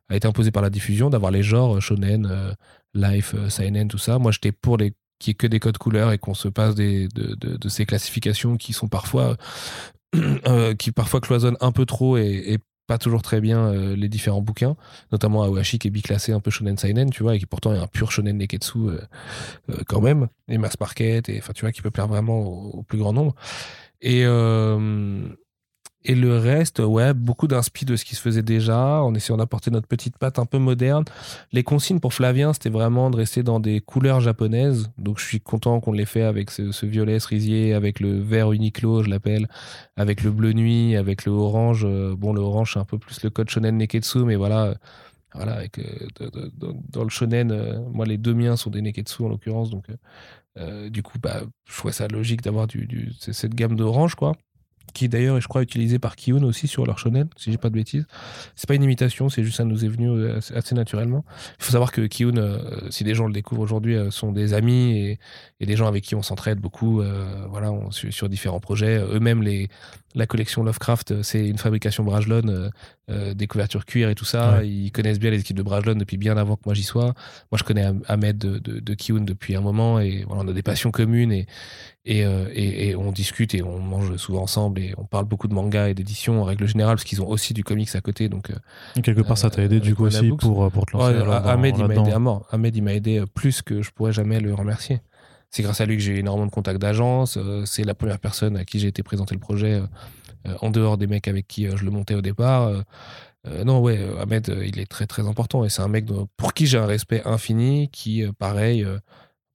a été imposée par la diffusion d'avoir les genres shonen, life, seinen, tout ça. Moi, j'étais pour les qui est que des codes couleurs et qu'on se passe de, de, ces classifications qui sont parfois euh, qui parfois cloisonnent un peu trop et, pas toujours très bien euh, les différents bouquins, notamment Awashi qui est biclassé un peu shonen seinen, tu vois, et qui pourtant est un pur shonen neketsu euh, quand même, et mass market, et enfin tu vois, qui peut plaire vraiment au, au plus grand nombre. Et et le reste, ouais, beaucoup d'inspi de ce qui se faisait déjà, en essayant d'apporter notre petite patte un peu moderne. Les consignes pour Flavien, c'était vraiment de rester dans des couleurs japonaises. Donc je suis content qu'on l'ait fait avec ce, violet cerisier, avec le vert Uniqlo, je l'appelle, avec le bleu nuit, avec le orange. Euh, bon, le orange, c'est un peu plus le code shonen neketsu, mais voilà. Voilà, euh, dans le shonen, euh, moi les deux miens sont des neketsu en l'occurrence, donc du coup, bah, je trouvais ça logique d'avoir cette gamme d'orange, quoi qui d'ailleurs est, je crois, utilisé par Kiyun aussi sur leur shonen, si j'ai pas de bêtises. C'est pas une imitation, c'est juste ça nous est venu euh, assez, naturellement. Il faut savoir que Kiyun, euh, si des gens le découvrent aujourd'hui, euh, sont des amis et, et, des gens avec qui on s'entraide beaucoup, voilà, on, sur, sur, différents projets. Eux-mêmes, les, la collection Lovecraft, c'est une fabrication Brajlon, des couvertures cuir et tout ça. Ils connaissent bien les équipes de Brajlon depuis bien avant que moi j'y sois. Moi, je connais Ahmed de, de, de Kiyun depuis un moment et voilà, on a des passions communes et, euh, et, et, on discute et on mange souvent ensemble et on parle beaucoup de manga et d'édition en règle générale parce qu'ils ont aussi du comics à côté. Donc, euh, quelque part, ça t'a aidé du coup aussi pour, pour te lancer. Ahmed, il m'a aidé à mort. Ahmed, il m'a aidé plus que je pourrais jamais le remercier. C'est grâce à lui que j'ai eu énormément de contacts d'agence. Euh, c'est la première personne à qui j'ai été présenté le projet en dehors des mecs avec qui je le montais au départ. non, ouais, Ahmed, il est très très important et c'est un mec pour qui j'ai un respect infini, qui, pareil,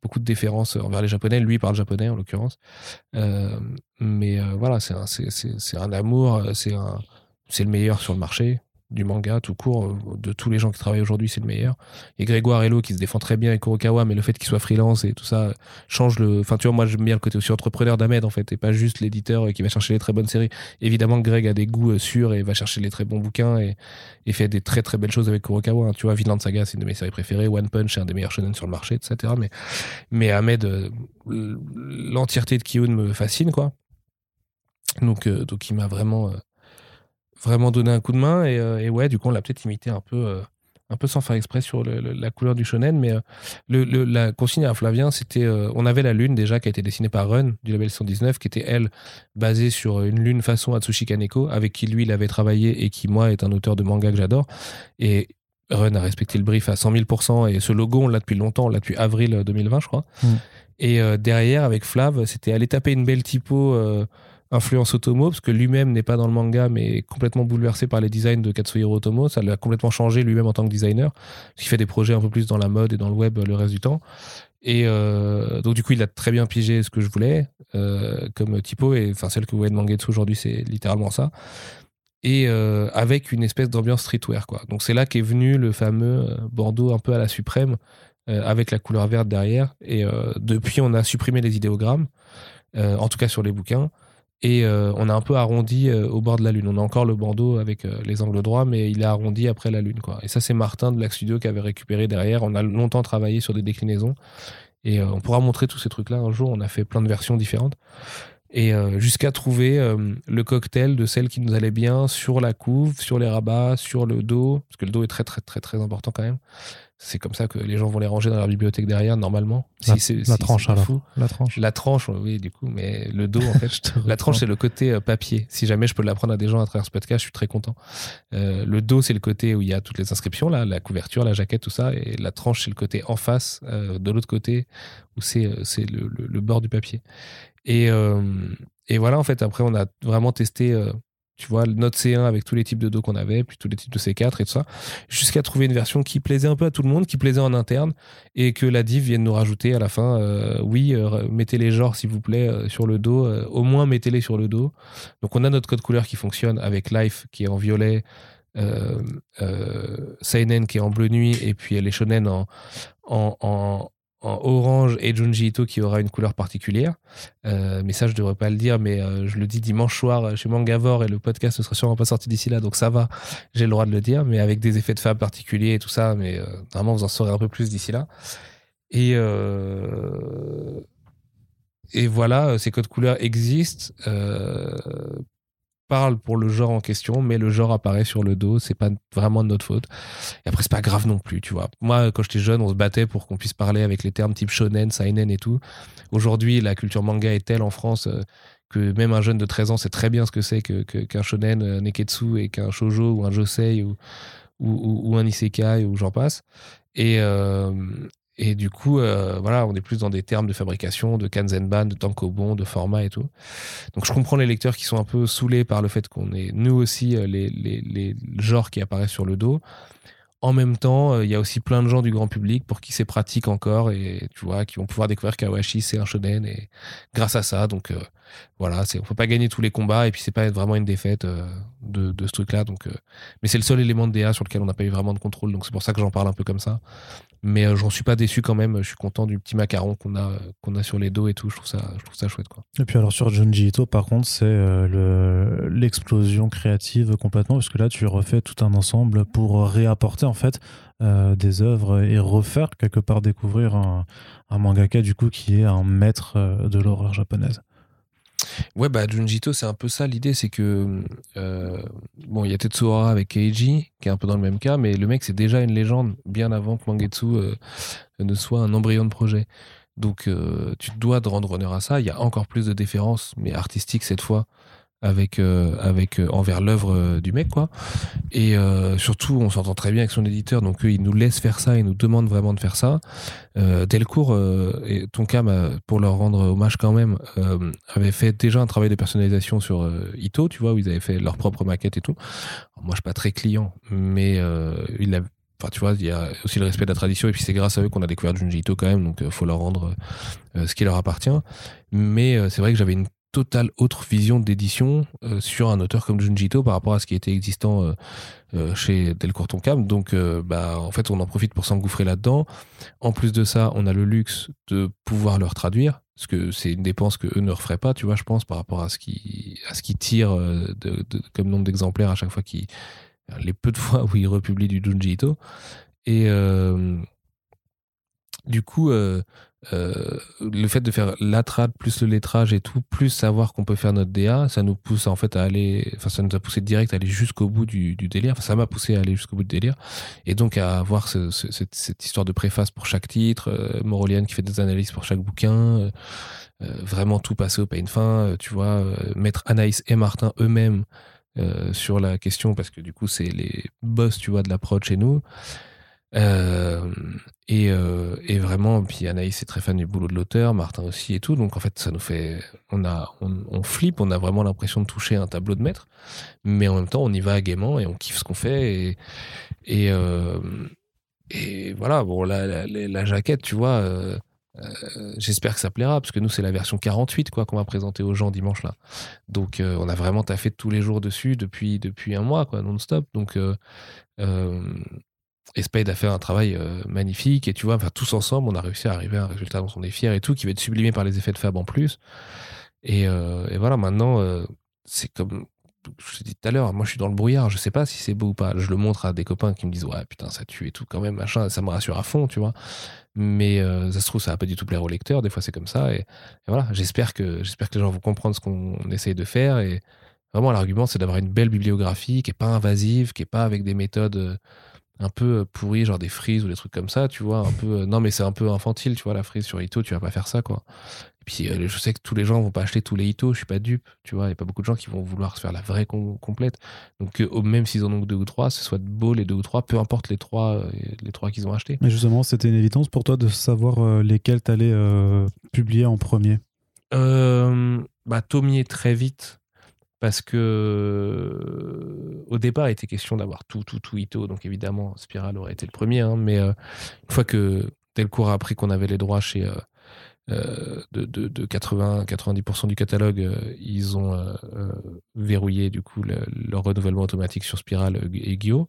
beaucoup de déférence envers les Japonais. Lui parle japonais en l'occurrence. Euh, mais euh, voilà, c'est un, amour, un, c'est le meilleur sur le marché. Du manga tout court. euh, De tous les gens qui travaillent aujourd'hui, c'est le meilleur. Et Grégoire Hello qui se défend très bien avec Kurokawa, mais le fait qu'il soit freelance et tout ça euh, change le. Enfin, tu vois, moi j'aime bien le côté aussi entrepreneur d'Ahmed en fait, et pas juste l'éditeur euh, qui va chercher les très bonnes séries. Évidemment Greg a des goûts sûrs et va chercher les très bons bouquins et, fait des très très belles choses avec Kurokawa. hein. Tu vois, Vinland Saga, c'est une de mes séries préférées. One Punch, c'est un des meilleurs shonen sur le marché, etc. Mais, mais Ahmed, l'entièreté de Kiyun me fascine, quoi. Donc, donc il m'a vraiment, vraiment donné un coup de main. Et, euh, et ouais, du coup, on l'a peut-être imité un peu, euh, un peu sans faire exprès sur le- le- la couleur du shonen. Mais euh, le, la consigne à Flavien, c'était. on avait la lune déjà qui a été dessinée par Run du label 119, qui était elle basée sur une lune façon Atsushi Kaneko, avec qui lui il avait travaillé et qui, moi, est un auteur de manga que j'adore. Et Run a respecté le brief à 100 000%. Et ce logo, on l'a depuis longtemps, on l'a depuis avril 2020, je crois. Mm. Et euh, derrière, avec Flav, c'était aller taper une belle typo. euh, influence Otomo, parce que lui-même n'est pas dans le manga, mais complètement bouleversé par les designs de Katsuhiro Otomo. Ça l'a complètement changé lui-même en tant que designer, parce qu'il fait des projets un peu plus dans la mode et dans le web le reste du temps. Et euh, donc, du coup, il a très bien pigé ce que je voulais euh, comme typo, et enfin, celle que vous voyez de Mangetsu aujourd'hui, c'est littéralement ça. Et euh, avec une espèce d'ambiance streetwear, quoi. Donc, c'est là qu'est venu le fameux euh, Bordeaux un peu à la suprême, euh, avec la couleur verte derrière. Et euh, depuis, on a supprimé les idéogrammes, euh, en tout cas sur les bouquins. Et euh, on a un peu arrondi euh, au bord de la lune. On a encore le bandeau avec euh, les angles droits, mais il est arrondi après la lune. Et ça, c'est Martin de Black Studio qui avait récupéré derrière. On a longtemps travaillé sur des déclinaisons. Et on pourra montrer tous ces trucs-là un jour. On a fait plein de versions différentes. Et jusqu'à trouver le cocktail de celle qui nous allait bien sur la couve, sur les rabats, sur le dos, parce que le dos est très très très très important quand même. C'est comme ça que les gens vont les ranger dans leur bibliothèque derrière normalement. La, Si c'est- la si tranche alors. fou. La tranche. La tranche, oui, du coup, mais le dos, en fait, la tranche, c'est le côté euh, papier. Si jamais je peux l'apprendre à des gens à travers ce podcast, je suis très content. Euh, le dos, c'est le côté où il y a toutes les inscriptions, là, la couverture, la jaquette, tout ça. Et la tranche, c'est le côté en face, euh, de l'autre côté, où c'est c'est le, le- le bord du papier. Et, euh, et voilà, en fait, après, on a vraiment testé, tu vois, notre C1 avec tous les types de dos qu'on avait, puis tous les types de C4 et tout ça, jusqu'à trouver une version qui plaisait un peu à tout le monde, qui plaisait en interne, et que la div vienne nous rajouter à la fin, euh, oui, euh, mettez les genres, s'il vous plaît, euh, sur le dos, au moins mettez-les sur le dos. Donc, on a notre code couleur qui fonctionne avec Life qui est en violet, Seinen qui est en bleu nuit, et puis les shonen en, en, en, en orange et Junji Ito qui aura une couleur particulière. Euh, mais ça, je devrais pas le dire, mais euh, je le dis dimanche soir euh, chez Mangavor et le podcast ne sera sûrement pas sorti d'ici là, donc ça va, j'ai le droit de le dire, mais avec des effets de fab particuliers et tout ça, mais euh, vraiment, vous en saurez un peu plus d'ici là. Et, et voilà, ces codes couleurs existent, parlent pour le genre en question, mais le genre apparaît sur le dos, c'est pas vraiment de notre faute. Et après, c'est pas grave non plus, tu vois. Moi, quand j'étais jeune, on se battait pour qu'on puisse parler avec les termes type shonen, seinen et tout. Aujourd'hui, la culture manga est telle en France euh, que même un jeune de 13 ans sait très bien ce que c'est que, que- qu'un shonen euh, neketsu et qu'un shoujo ou un josei ou- ou un isekai ou j'en passe. Et, euh, et du coup, euh, voilà, on est plus dans des termes de fabrication, de kanzenban, de tankobon, de format et tout. Donc je comprends les lecteurs qui sont un peu saoulés par le fait qu'on ait nous aussi euh, les, genres qui apparaissent sur le dos. En même temps, euh, il y a aussi plein de gens du grand public pour qui c'est pratique encore et tu vois, qui vont pouvoir découvrir qu'Awashi c'est un shonen et grâce à ça, donc euh, voilà, c'est, on peut pas gagner tous les combats et puis c'est pas vraiment une défaite de, ce truc-là. Donc, mais c'est le seul élément de DA sur lequel on n'a pas eu vraiment de contrôle, donc c'est pour ça que j'en parle un peu comme ça. Mais euh, j'en suis pas déçu quand même. Je suis content du petit macaron qu'on a, sur les dos et tout. Je trouve ça, chouette. Et puis alors sur Junji Ito, par contre, c'est euh, le- l'explosion créative complètement, parce que là, tu refais tout un ensemble pour réapporter en fait euh, des œuvres et refaire quelque part découvrir un, un mangaka du coup qui est un maître euh, de l'horreur japonaise. Ouais, bah Junji Ito, c'est un peu ça l'idée, c'est que euh, bon, il y a Tetsuhara avec Keiji qui est un peu dans le même cas, mais le mec c'est déjà une légende bien avant que Mangetsu euh, ne soit un embryon de projet. Donc euh, tu te dois de rendre honneur à ça. Il y a encore plus de déférence, mais artistique cette fois, avec euh, avec euh, envers l'œuvre euh, du mec quoi. Et surtout, on s'entend très bien avec son éditeur, donc eux, ils nous laissent faire ça, ils nous demandent vraiment de faire ça. Delcourt et Tonkam, pour leur rendre hommage quand même, avaient fait déjà un travail de personnalisation sur Ito, tu vois, où ils avaient fait leur propre maquette et tout. Moi, je suis pas très client, mais il a, enfin, tu vois, il y a aussi le respect de la tradition, et puis c'est grâce à eux qu'on a découvert Junji Ito quand même, donc faut leur rendre ce qui leur appartient. Mais c'est vrai que j'avais une totale autre vision d'édition euh, sur un auteur comme Junji Ito par rapport à ce qui était existant euh, euh, chez Delcourt Tonkam. Donc, bah, en fait, on en profite pour s'engouffrer là-dedans. En plus de ça, on a le luxe de pouvoir leur traduire, parce que c'est une dépense que eux ne referaient pas, tu vois, je pense, par rapport à ce qui, à ce qui tire de, comme nombre d'exemplaires à chaque fois qu'ils, les peu de fois où ils republient du Junji Ito. Et du coup, le fait de faire la trad plus le lettrage et tout, plus savoir qu'on peut faire notre DA, ça nous pousse en fait à aller, enfin ça nous a poussé direct à aller jusqu'au bout du, délire. Enfin, ça m'a poussé à aller jusqu'au bout du délire et donc à avoir cette, histoire de préface pour chaque titre, euh, qui fait des analyses pour chaque bouquin, euh, vraiment tout passer au pain fin, tu vois, mettre Anaïs et Martin eux-mêmes sur la question parce que du coup c'est les boss, tu vois, de l'approche chez nous. Euh, et, euh, et, vraiment, puis Anaïs est très fan du boulot de l'auteur, Martin aussi et tout. Donc en fait, ça nous fait, on a, on, flippe, on a vraiment l'impression de toucher un tableau de maître, mais en même temps, on y va gaiement et on kiffe ce qu'on fait. Et, euh, voilà, bon, la, la, jaquette, tu vois. J'espère que ça plaira parce que nous c'est la version 48 quoi qu'on va présenter aux gens dimanche là. Donc on a vraiment taffé tous les jours dessus depuis depuis un mois quoi non-stop. Donc et Spade a fait un travail euh, magnifique. Et tu vois, enfin, tous ensemble, on a réussi à arriver à un résultat dont on est fier et tout, qui va être sublimé par les effets de Fab en plus. Et, euh, et voilà, maintenant, euh, c'est comme je te dit tout à l'heure, moi je suis dans le brouillard, je sais pas si c'est beau ou pas. Je le montre à des copains qui me disent ouais putain ça tue et tout quand même machin, ça me rassure à fond, tu vois. Mais ça se trouve ça va pas du tout plaire au lecteur, des fois c'est comme ça et, et voilà. J'espère que j'espère que les gens vont comprendre ce qu'on essaye de faire et vraiment l'argument c'est d'avoir une belle bibliographie qui est pas invasive, qui est pas avec des méthodes un peu euh, pourri, genre des frises ou des trucs comme ça, tu vois, un peu. Euh, non, mais c'est un peu infantile, tu vois, la frise sur Ito, tu vas pas faire ça, quoi. Et puis, euh, je sais que tous les gens vont pas acheter tous les Ito, je suis pas dupe, tu vois, il y a pas beaucoup de gens qui vont vouloir se faire la vraie complète. Donc, même s'ils en ont deux ou trois, ce soit beau les deux ou trois, peu importe les trois, les trois qu'ils ont achetés. Mais justement, c'était une évidence pour toi de savoir lesquels t'allais publier en premier? Bah, Tomier très vite parce que euh, au départ, il était question d'avoir tout, tout, tout Ito, donc évidemment, Spiral aurait été le premier, hein, mais euh, une fois que Delcourt a appris qu'on avait les droits chez euh, de, de, 80-90% du catalogue, ils ont verrouillé du coup leur renouvellement automatique sur Spiral et Guillaume.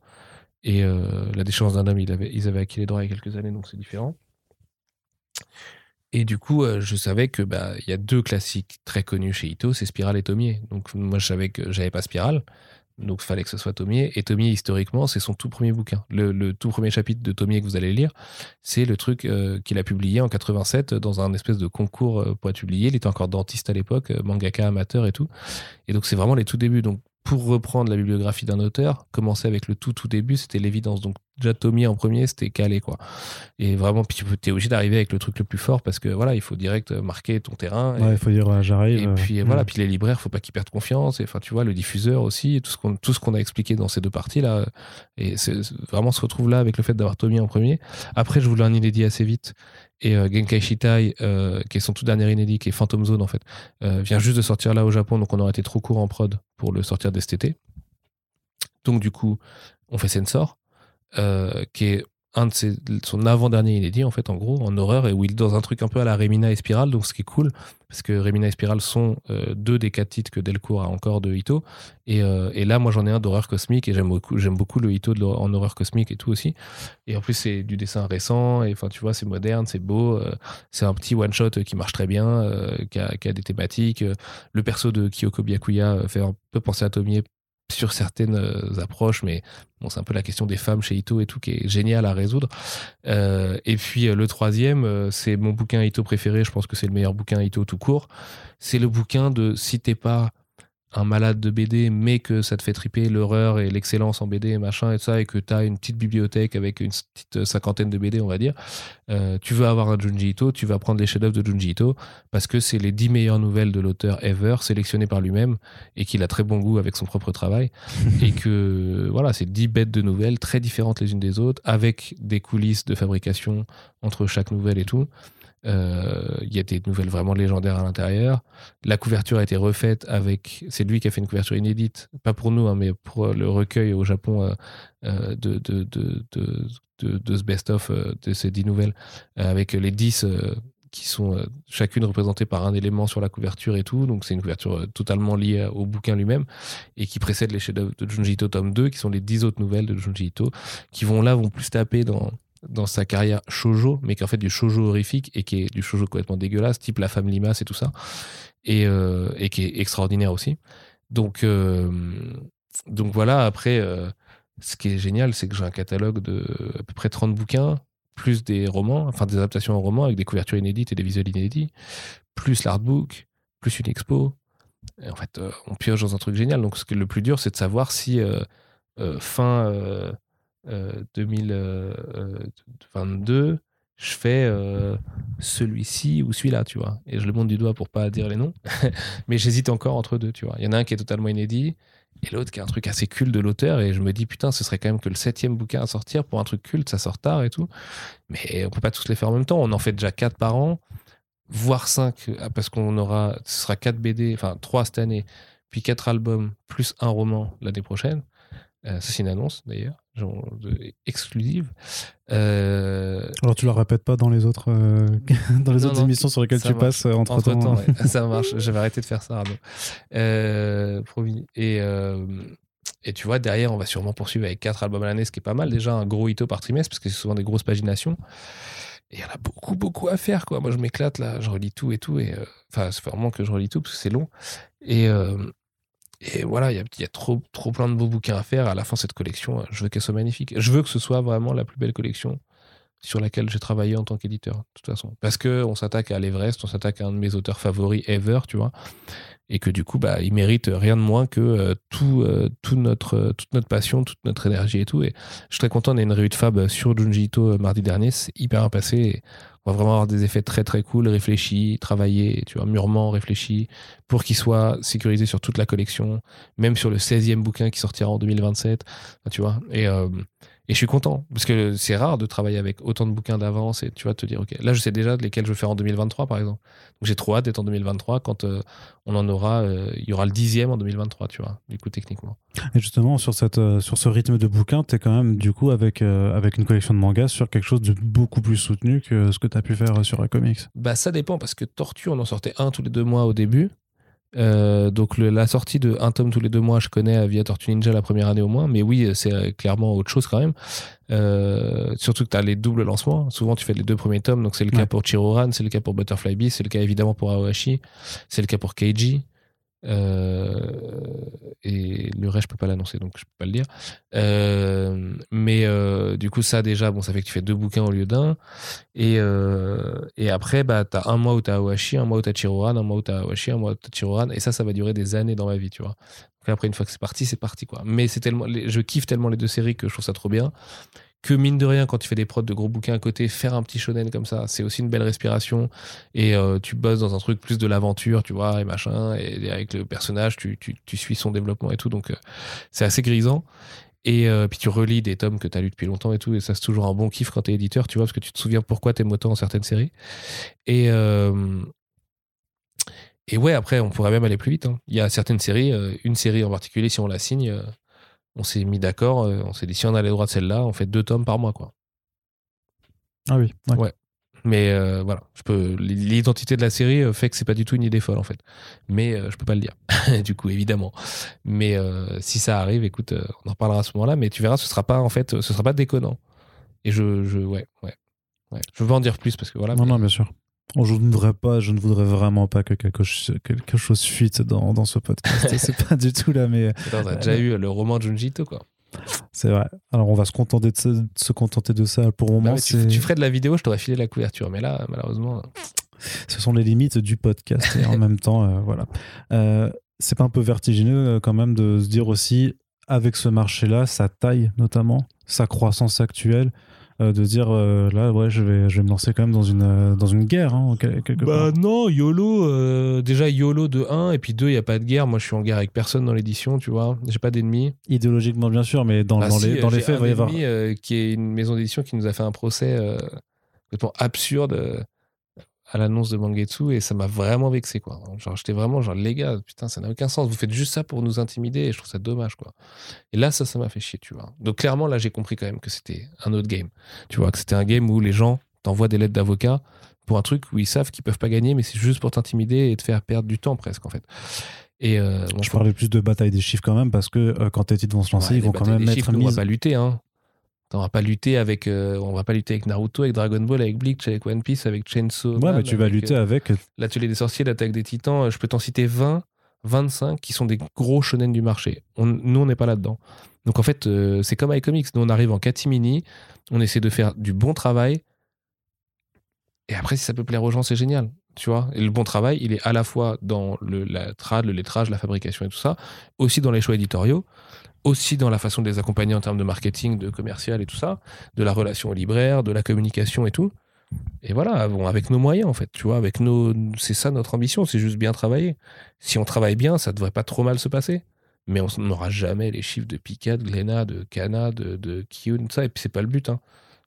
Et la déchéance d'un homme, ils avaient acquis les droits il y a quelques années, donc c'est différent. Et du coup, euh, je savais que bah il y a deux classiques très connus chez Ito, c'est Spiral et Tomier. Donc moi, je savais que j'avais pas Spiral, donc il fallait que ce soit Tomier. Et Tomier, historiquement, c'est son tout premier bouquin. Le, tout premier chapitre de Tomier que vous allez lire, c'est le truc euh, qu'il a publié en 87 dans un espèce de concours euh, pour être publié. Il était encore dentiste à l'époque, mangaka amateur et tout. Et donc c'est vraiment les tout débuts. Donc pour reprendre la bibliographie d'un auteur, commencer avec le tout tout début, c'était l'évidence. Donc déjà Tommy en premier, c'était calé quoi. Et vraiment, puis tu es obligé d'arriver avec le truc le plus fort parce que voilà, il faut direct marquer ton terrain. Ouais, il faut dire j'arrive. Et puis voilà, puis les libraires, faut pas qu'ils perdent confiance. Et enfin, tu vois, le diffuseur aussi, tout ce qu'on tout ce qu'on a expliqué dans ces deux parties là, et c'est vraiment se retrouve là avec le fait d'avoir Tommy en premier. Après, je voulais un inédit assez vite et euh, Genkai Shitai, euh, qui est son tout dernier inédit, qui est Phantom Zone en fait, euh, vient juste de sortir là au Japon, donc on aurait été trop court en prod pour le sortir dès cet été. Donc du coup, on fait Sensor, qui est un de son avant-dernier inédit, en fait, en gros, en horreur, et où il est dans un truc un peu à la Remina et Spiral, donc ce qui est cool, parce que Remina et Spiral sont euh, deux des quatre titres que Delcourt a encore de Ito. Et, euh, et là, moi, j'en ai un d'horreur cosmique, et j'aime beaucoup, beaucoup le Ito en horreur cosmique et tout aussi. Et en plus, c'est du dessin récent, et enfin, tu vois, c'est moderne, c'est beau, euh, c'est un petit one-shot qui marche très bien, qui a, qui, a, des thématiques. Le perso de Kyoko Byakuya fait un peu penser à Tomier sur certaines euh, approches, mais bon, c'est un peu la question des femmes chez Ito et tout qui est génial à résoudre. Euh, et puis euh, le troisième, c'est mon bouquin Ito préféré, je pense que c'est le meilleur bouquin Ito tout court. C'est le bouquin de si t'es pas un malade de BD, mais que ça te fait triper l'horreur et l'excellence en BD et machin et ça, et que tu as une petite bibliothèque avec une petite cinquantaine de BD, on va dire, euh, tu veux avoir un Junji Ito, tu vas prendre les chefs-d'œuvre de Junji Ito parce que c'est les dix meilleures nouvelles de l'auteur ever sélectionnées par lui-même et qu'il a très bon goût avec son propre travail et que voilà, c'est dix bêtes de nouvelles très différentes les unes des autres avec des coulisses de fabrication entre chaque nouvelle et tout. Euh, il y a des nouvelles vraiment légendaires à l'intérieur. La couverture a été refaite avec. C'est lui qui a fait une couverture inédite, pas pour nous, hein, mais pour le recueil au Japon euh, euh, de, de, de, de, de, ce best-of de ces dix nouvelles, avec les dix qui sont euh, chacune représentées par un élément sur la couverture et tout. Donc c'est une couverture euh, totalement liée au bouquin lui-même et qui précède les chefs-d'œuvre de Junji Ito tome 2, qui sont les dix autres nouvelles de Junji Ito, qui vont là, vont plus taper dans, dans sa carrière shoujo, mais qui est en fait du shoujo horrifique et qui est du shoujo complètement dégueulasse, type La Femme Limace et tout ça, et, euh, qui est extraordinaire aussi. Donc, donc voilà, après, ce qui est génial, c'est que j'ai un catalogue de à peu près 30 bouquins plus des romans, enfin des adaptations en romans avec des couvertures inédites et des visuels inédits, plus l'artbook, plus une expo. En fait, euh, on pioche dans un truc génial. Donc, ce qui est le plus dur, c'est de savoir si euh, euh, fin 2022, je fais celui-ci ou celui-là, tu vois. Et je le monte du doigt pour pas dire les noms. Mais j'hésite encore entre deux, tu vois. Il y en a un qui est totalement inédit et l'autre qui a un truc assez culte de l'auteur et je me dis putain ce serait quand même que le septième bouquin à sortir pour un truc culte ça sort tard et tout mais on peut pas tous les faire en même temps on en fait déjà quatre par an voire cinq ah, parce qu'on aura ce sera quatre BD enfin trois cette année puis quatre albums plus un roman l'année prochaine euh, c'est une annonce d'ailleurs exclusive. Euh, Alors tu la répètes pas dans les autres euh, dans les autres émissions sur lesquelles tu passes entre, temps. ça marche. J'avais arrêté de faire ça. promis. Et et tu vois derrière on va sûrement poursuivre avec quatre albums à l'année, ce qui est pas mal déjà un gros hito par trimestre parce que c'est souvent des grosses paginations. Et il y en a beaucoup beaucoup à faire quoi. Moi je m'éclate là, je relis tout et tout et enfin c'est vraiment que je relis tout parce que c'est long et et voilà, il y a, trop, trop plein de beaux bouquins à faire. À la fin, cette collection, je veux qu'elle soit magnifique. Je veux que ce soit vraiment la plus belle collection sur laquelle j'ai travaillé en tant qu'éditeur, de toute façon. Parce qu'on s'attaque à l'Everest, on s'attaque à un de mes auteurs favoris ever, tu vois. Et que du coup, bah, il mérite rien de moins que euh, tout, euh, tout notre, toute notre passion, toute notre énergie et tout. Et je suis très content, on a une réunion de Fab sur Junji Ito euh, mardi dernier. C'est hyper bien passé on va vraiment avoir des effets très très cool, réfléchis, travaillés, tu vois, mûrement réfléchis, pour qu'il soit sécurisé sur toute la collection, même sur le 16e bouquin qui sortira en 2027, tu vois. Euh, et je suis content, parce que c'est rare de travailler avec autant de bouquins d'avance et tu vas te dire, ok, là je sais déjà lesquels je vais faire en 2023 par exemple. Donc j'ai trop hâte d'être en 2023 quand euh, on en aura, euh, il y aura le dixième en 2023, tu vois, du coup techniquement. Et justement, sur, cette, euh, sur ce rythme de bouquins, tu es quand même du coup avec, avec une collection de mangas sur quelque chose de beaucoup plus soutenu que ce que tu as pu faire sur iComics. Bah ça dépend, parce que Tortue, on en sortait un tous les deux mois au début. Euh, donc la sortie de un tome tous les deux mois, je connais via Tortue Ninja la première année au moins, mais oui, c'est euh, clairement autre chose quand même. Euh, surtout que tu as les doubles lancements. Souvent, tu fais les deux premiers tomes, donc c'est le cas pour Chiroran, c'est le cas pour Butterfly Bee, c'est le cas évidemment pour Aohashi, c'est le cas pour Keiji. Euh, et le reste, je peux pas l'annoncer, donc je peux pas le dire. Euh, mais euh, du coup, ça déjà, bon, ça fait que tu fais deux bouquins au lieu d'un. Et, et après, bah, tu as un mois où tu as Awashi, un mois où tu as Chiroran, un mois où tu as Awashi, un mois où tu as Chiroran. Et ça, ça va durer des années dans ma vie, tu vois. Après, une fois que c'est parti, c'est parti, quoi. Mais c'est tellement, je kiffe tellement les deux séries que je trouve ça trop bien que mine de rien, quand tu fais des prods de gros bouquins à côté, faire un petit shonen comme ça, c'est aussi une belle respiration. Et euh, tu bosses dans un truc plus de l'aventure, tu vois, et machin. Et avec le personnage, tu, tu, suis son développement et tout. Donc, euh, c'est assez grisant. Et euh, puis tu relis des tomes que tu as lus depuis longtemps et tout. Et ça, c'est toujours un bon kiff quand tu es éditeur, tu vois, parce que tu te souviens pourquoi t'aimes autant dans certaines séries. Et. Et ouais, après, on pourrait même aller plus vite. Hein. Il y a certaines séries, une série en particulier, si on la signe, on s'est mis d'accord, euh, on s'est dit si on a les droits de celle-là, on fait deux tomes par mois, quoi. Ah oui. Ouais. Mais euh, voilà, je peux. L'identité de la série euh, fait que c'est pas du tout une idée folle en fait. Mais je peux pas le dire. du coup, évidemment. Mais si ça arrive, écoute, on en reparlera à ce moment-là. Mais tu verras, ce sera pas en fait, ce sera pas déconnant. Et je, je ouais, ouais, ouais. Je veux en dire plus parce que voilà. Non, non, bien sûr. Je ne voudrais pas, je ne voudrais vraiment pas que quelque, quelque chose fuite dans, dans ce podcast. c'est pas du tout là, mais. on a déjà eu le roman de Junjito, quoi. C'est vrai. Alors on va se contenter de, se, contenter de ça pour le moment. Bah tu, ferais de la vidéo, je t'aurais filé la couverture, mais là, malheureusement. Ce sont les limites du podcast et en même temps, euh, voilà. Euh, c'est pas un peu vertigineux euh, quand même de se dire aussi, avec ce marché-là, sa taille notamment, sa croissance actuelle, euh, de dire euh, là ouais je vais je vais me lancer quand même dans une euh, dans une guerre hein, quelque bah non YOLO déjà YOLO de 1 et puis 2 il y a pas de guerre. Moi je suis en guerre avec personne dans l'édition tu vois. J'ai pas d'ennemis. Idéologiquement bien sûr mais dans, bah dans les dans les faits il va y avoir. qui est une maison d'édition qui nous a fait un procès complètement absurde à l'annonce de Mangetsu et ça m'a vraiment vexé quoi. Genre j'étais vraiment genre les gars, putain ça n'a aucun sens, vous faites juste ça pour nous intimider et je trouve ça dommage quoi. Et là ça ça m'a fait chier, tu vois. Donc clairement là j'ai compris quand même que c'était un autre game. Tu vois que c'était un game où les gens t'envoient des lettres d'avocat pour un truc où ils savent qu'ils peuvent pas gagner, mais c'est juste pour t'intimider et te faire perdre du temps presque en fait. Et euh, je parlais plus de bataille des chiffres quand même parce que euh, quand tes titres vont se lancer, ils vont quand même mettre mise. On va pas lutter, hein. On va pas lutter avec, euh, on va pas lutter avec Naruto, avec Dragon Ball, avec Bleach, avec One Piece, avec Chainsaw. Ouais, mais tu vas lutter avec. L'atelier des sorciers, l'attaque des titans. Je peux t'en citer 20, 25 qui sont des gros shonen du marché. nous, on n'est pas là-dedans. Donc en fait, c'est comme iComics. Nous, on arrive en catimini, on essaie de faire du bon travail. Et après, si ça peut plaire aux gens, c'est génial tu vois. Et le bon travail, il est à la fois dans le, la trad, le lettrage, la fabrication et tout ça, aussi dans les choix éditoriaux, aussi dans la façon de les accompagner en termes de marketing, de commercial et tout ça, de la relation au libraire, de la communication et tout. Et voilà, bon, avec nos moyens en fait, tu vois, avec nos, c'est ça notre ambition, c'est juste bien travailler. Si on travaille bien, ça devrait pas trop mal se passer. Mais on n'aura jamais les chiffres de Picard, de Glénat, de Cana, de, de Kiyun, ça, et puis c'est pas le but. Hein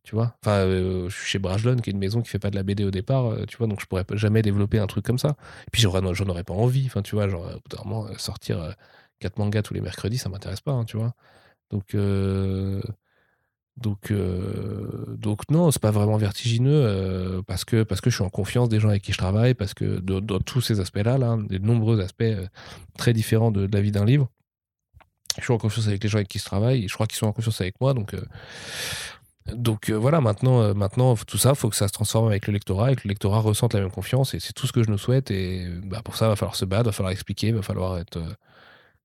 tu vois. Enfin, euh, je suis chez Brajlon, qui est une maison qui fait pas de la BD au départ, euh, tu vois, donc je pourrais jamais développer un truc comme ça. Et puis j'en aurais pas envie, enfin, tu vois, genre, au sortir quatre mangas tous les mercredis, ça m'intéresse pas, hein, tu vois. Donc, donc, donc non, c'est pas vraiment vertigineux parce que parce que je suis en confiance des gens avec qui je travaille, parce que dans tous ces aspects-là, là, des nombreux aspects très différents de, la vie d'un livre, je suis en confiance avec les gens avec qui je travaille, et je crois qu'ils sont en confiance avec moi, donc donc euh, voilà, maintenant, euh, maintenant, tout ça, il faut que ça se transforme avec le lectorat et que le lectorat ressente la même confiance. Et c'est tout ce que je nous souhaite. Et bah, pour ça, il va falloir se battre, il va falloir expliquer, il va falloir être, euh,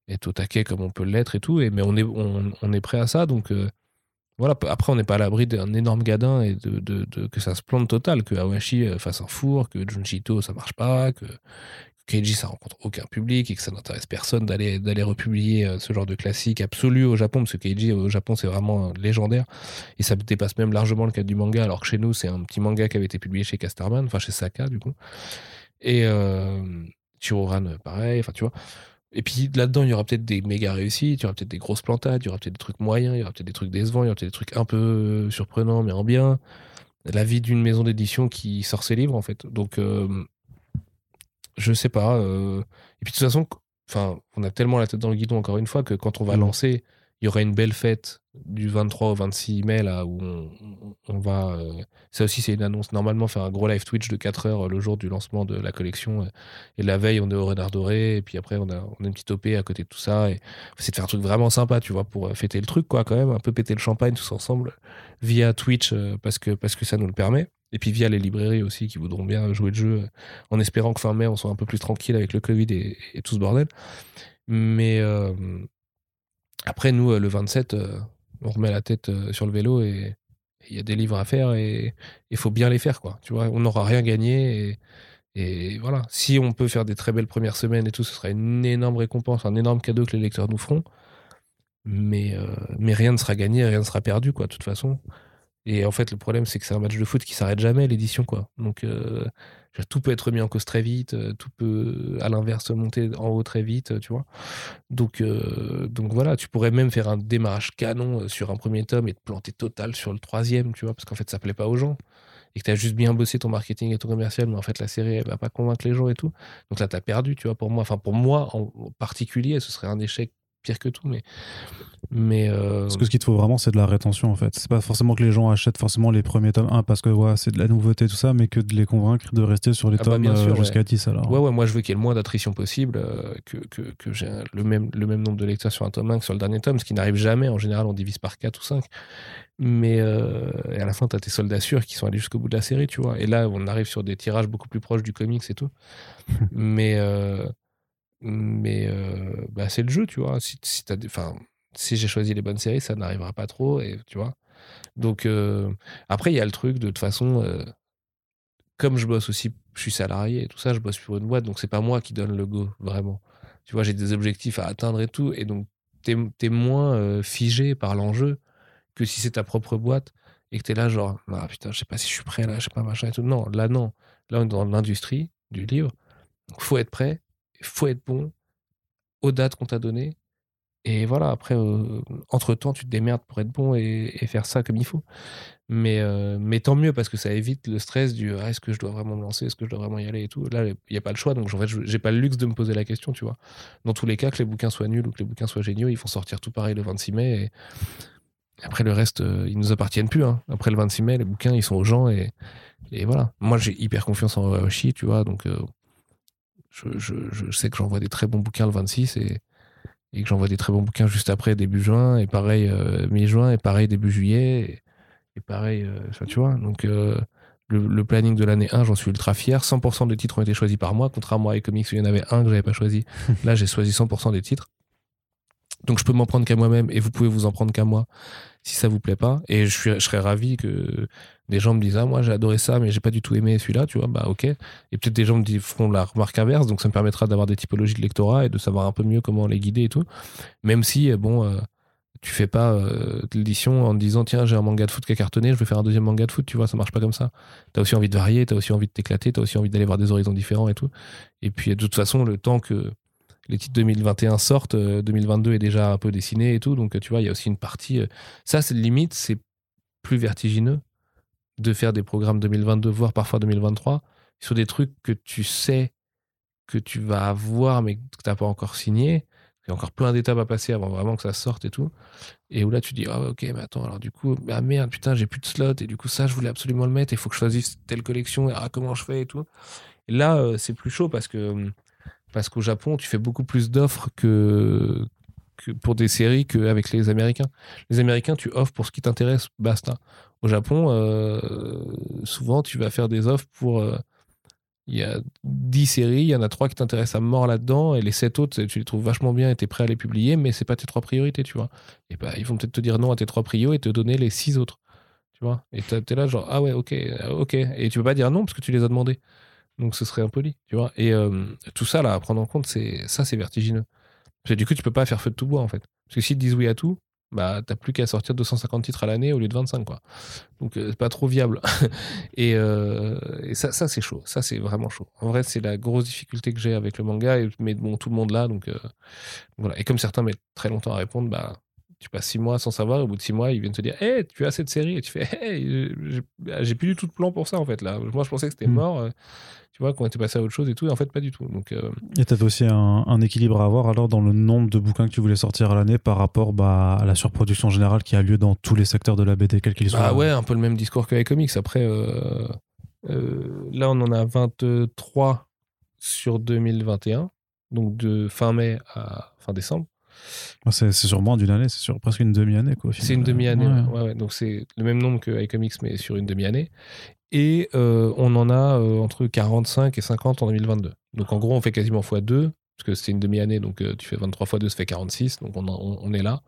être au taquet comme on peut l'être et tout. Et, mais on est, on, est prêt à ça. Donc voilà, après, on n'est pas à l'abri d'un énorme gadin et de, de, que ça se plante total, que Awashi fasse un four, que Junjito ça marche pas, que, Keiji ça rencontre aucun public et que ça n'intéresse personne d'aller d'aller republier euh, ce genre de classique absolu au Japon parce que Keiji au Japon c'est vraiment euh, légendaire et ça dépasse même largement le cadre du manga alors que chez nous c'est un petit manga qui avait été publié chez Casterman enfin chez Saka du coup et euh, pareil enfin tu vois et puis là-dedans, il y aura peut-être des méga réussites, il y aura peut-être des grosses plantades, il y aura peut-être des trucs moyens, il y aura peut-être des trucs décevants, il y aura peut-être des trucs un peu surprenants, mais en bien. La vie d'une maison d'édition qui sort ses livres, en fait. Donc, je sais pas. Euh, et puis de toute façon, enfin, on a tellement la tête dans le guidon encore une fois que quand on va mm. lancer, il y aura une belle fête du 23 au 26 mai là où on, va. Euh, ça aussi c'est une annonce. Normalement faire un gros live Twitch de 4 heures le jour du lancement de la collection. Et la veille on est au Renard Doré et puis après on a, on a une petite OP à côté de tout ça. Et c'est de faire un truc vraiment sympa, tu vois, pour euh, fêter le truc quoi quand même, un peu péter le champagne tous ensemble via Twitch parce que parce que ça nous le permet. Et puis via les librairies aussi qui voudront bien jouer le jeu en espérant que fin mai on soit un peu plus tranquille avec le Covid et, tout ce bordel. Mais euh, après, nous, euh, le 27, euh, on remet la tête sur le vélo et il y a des livres à faire et il faut bien les faire. on n'aura rien gagné. Et, voilà, si on peut faire des très belles premières semaines et tout, ce sera une énorme récompense, un énorme cadeau que les lecteurs nous feront. Mais, mais rien ne sera gagné, rien ne sera perdu, quoi, de toute façon. Et en fait, le problème, c'est que c'est un match de foot qui s'arrête jamais, l'édition, quoi. Donc, euh, tout peut être mis en cause très vite, euh, tout peut, à l'inverse, monter en haut très vite, tu vois. Donc, euh, donc voilà, tu pourrais même faire un démarrage canon sur un premier tome et te planter total sur le troisième, tu vois, parce qu'en fait, ça plaît pas aux gens. Et que tu as juste bien bossé ton marketing et ton commercial, mais en fait, la série, elle va pas convaincre les gens et tout. Donc là, tu as perdu, tu vois, pour moi. Enfin, pour moi en particulier, ce serait un échec pire que tout, mais. mais euh, Parce que ce qu'il te faut vraiment, c'est de la rétention en fait. C'est pas forcément que les gens achètent forcément les premiers tomes 1 parce que ouais, c'est de la nouveauté, tout ça, mais que de les convaincre de rester sur les ah bah, tomes euh, jusqu'à 10 alors. Ouais, ouais, moi je veux qu'il y ait le moins d'attrition possible, euh, que, que, que j'ai le même, le même nombre de lecteurs sur un tome 1 que sur le dernier tome, ce qui n'arrive jamais. En général, on divise par 4 ou 5. Mais et à la fin, tu as tes soldats sûrs qui sont allés jusqu'au bout de la série, tu vois. Et là, on arrive sur des tirages beaucoup plus proches du comics et tout. mais mais euh, bah, c'est le jeu, tu vois. Si, si, si j'ai choisi les bonnes séries, ça n'arrivera pas trop, et, tu vois. Donc, euh, après, il y a le truc de toute façon, euh, comme je bosse aussi, je suis salarié et tout ça, je bosse pour une boîte, donc c'est pas moi qui donne le go, vraiment. Tu vois, j'ai des objectifs à atteindre et tout, et donc t'es es moins figé par l'enjeu que si c'est ta propre boîte et que t'es là, genre, ah putain, je sais pas si je suis prêt là, je sais pas, machin et tout. Non, là, non. Là, on est dans l'industrie du livre, donc faut être prêt faut être bon aux dates qu'on t'a données. Et voilà, après, euh, entre-temps, tu te démerdes pour être bon et, faire ça comme il faut. Mais, euh, mais tant mieux, parce que ça évite le stress du ah, est-ce que je dois vraiment me lancer, est-ce que je dois vraiment y aller et tout. Là, il n'y a pas le choix, donc en fait, j'ai pas le luxe de me poser la question, tu vois. Dans tous les cas, que les bouquins soient nuls ou que les bouquins soient géniaux, ils font sortir tout pareil le 26 mai. après, le reste, euh, ils nous appartiennent plus. Hein. Après le 26 mai, les bouquins, ils sont aux gens et, et voilà. Moi, j'ai hyper confiance en Aoshi, tu vois, donc je, je, je, sais que j'envoie des très bons bouquins le 26 et, et que j'envoie des très bons bouquins juste après, début juin, et pareil mi-juin, et pareil début juillet, et, pareil, ça, tu vois. Donc, le, planning de l'année 1, j'en suis ultra fier. 100% des titres ont été choisis par moi, contrairement à iComics où il y en avait un que j'avais pas choisi. Là, j'ai choisi 100% des titres. Donc je peux m'en prendre qu'à moi-même et vous pouvez vous en prendre qu'à moi si ça vous plaît pas. Et je, suis, je serais ravi que des gens me disent ah moi j'ai adoré ça mais j'ai pas du tout aimé celui-là, tu vois bah ok. Et peut-être des gens me feront la remarque inverse, donc ça me permettra d'avoir des typologies de lectorat et de savoir un peu mieux comment les guider et tout. Même si bon euh, tu fais pas euh, l'édition en disant tiens j'ai un manga de foot qui a cartonné je vais faire un deuxième manga de foot tu vois ça marche pas comme ça t'as aussi envie de varier t'as aussi envie de t'éclater t'as aussi envie d'aller voir des horizons différents et tout et puis de toute façon le temps que les titres 2021 sortent 2022 euh, est déjà un peu dessiné et tout donc tu vois il y a aussi une partie euh, ça c'est limite c'est plus vertigineux de faire des programmes 2022 voire parfois 2023 sur des trucs que tu sais que tu vas avoir mais que t'as pas encore signé il y a encore plein d'étapes à passer avant vraiment que ça sorte et tout. Et où là, tu dis, ah ok, mais attends, alors du coup, ah merde, putain, j'ai plus de slot. Et du coup, ça, je voulais absolument le mettre. Il faut que je choisisse telle collection. Et ah, comment je fais et tout. Et là, euh, c'est plus chaud parce que parce qu'au Japon, tu fais beaucoup plus d'offres que, pour des séries qu'avec les Américains. Les Américains, tu offres pour ce qui t'intéresse, basta. Au Japon, euh, souvent, tu vas faire des offres pour. Euh, il y a 10 séries, il y en a 3 qui t'intéressent à mort là-dedans, et les 7 autres, tu les trouves vachement bien et t'es prêt à les publier, mais c'est pas tes 3 priorités, tu vois. Et bah, ils vont peut-être te dire non à tes 3 prios et te donner les 6 autres, tu vois. Et t'es là, genre, ah ouais, ok, euh, ok. Et tu peux pas dire non parce que tu les as demandés. Donc ce serait impoli, tu vois. Et tout ça, là, à prendre en compte, c'est ça, c'est vertigineux. Parce que du coup, tu peux pas faire feu de tout bois, en fait. Parce que s'ils te disent oui à tout, bah t'as plus qu'à sortir 250 titres à l'année au lieu de 25 quoi. Donc euh, c'est pas trop viable. Euh, et, ça, ça c'est chaud, ça c'est vraiment chaud. En vrai c'est la grosse difficulté que j'ai avec le manga, et, mais bon tout le monde là donc euh, voilà. Et comme certains mettent très longtemps à répondre, bah tu passes six mois sans savoir, et au bout de six mois ils viennent te dire, hé tu as cette série? Et tu fais, hé j'ai plus du tout de plan pour ça en fait là. Moi je pensais que c'était hmm. mort tu vois, qu'on était passé à autre chose et tout, et en fait, pas du tout. Donc, euh... Et tu aussi un, équilibre à avoir alors dans le nombre de bouquins que tu voulais sortir à l'année par rapport bah, à la surproduction générale qui a lieu dans tous les secteurs de la BD, quel qu'il soit. Ah ouais, un peu le même discours que les comics. Après, euh, euh, là, on en a 23 sur 2021, donc de fin mai à fin décembre. C'est sûrement d'une année, c'est sur presque une demi-année. C'est une demi-année, ouais. donc c'est le même nombre que iComics, mais sur une demi-année et euh, on en a euh, entre 45 et 50 en 2022. Donc en gros, on fait quasiment x2, parce que c'est une demi-année, donc euh, tu fais 23 x 2, ça fait 46, donc on, est là.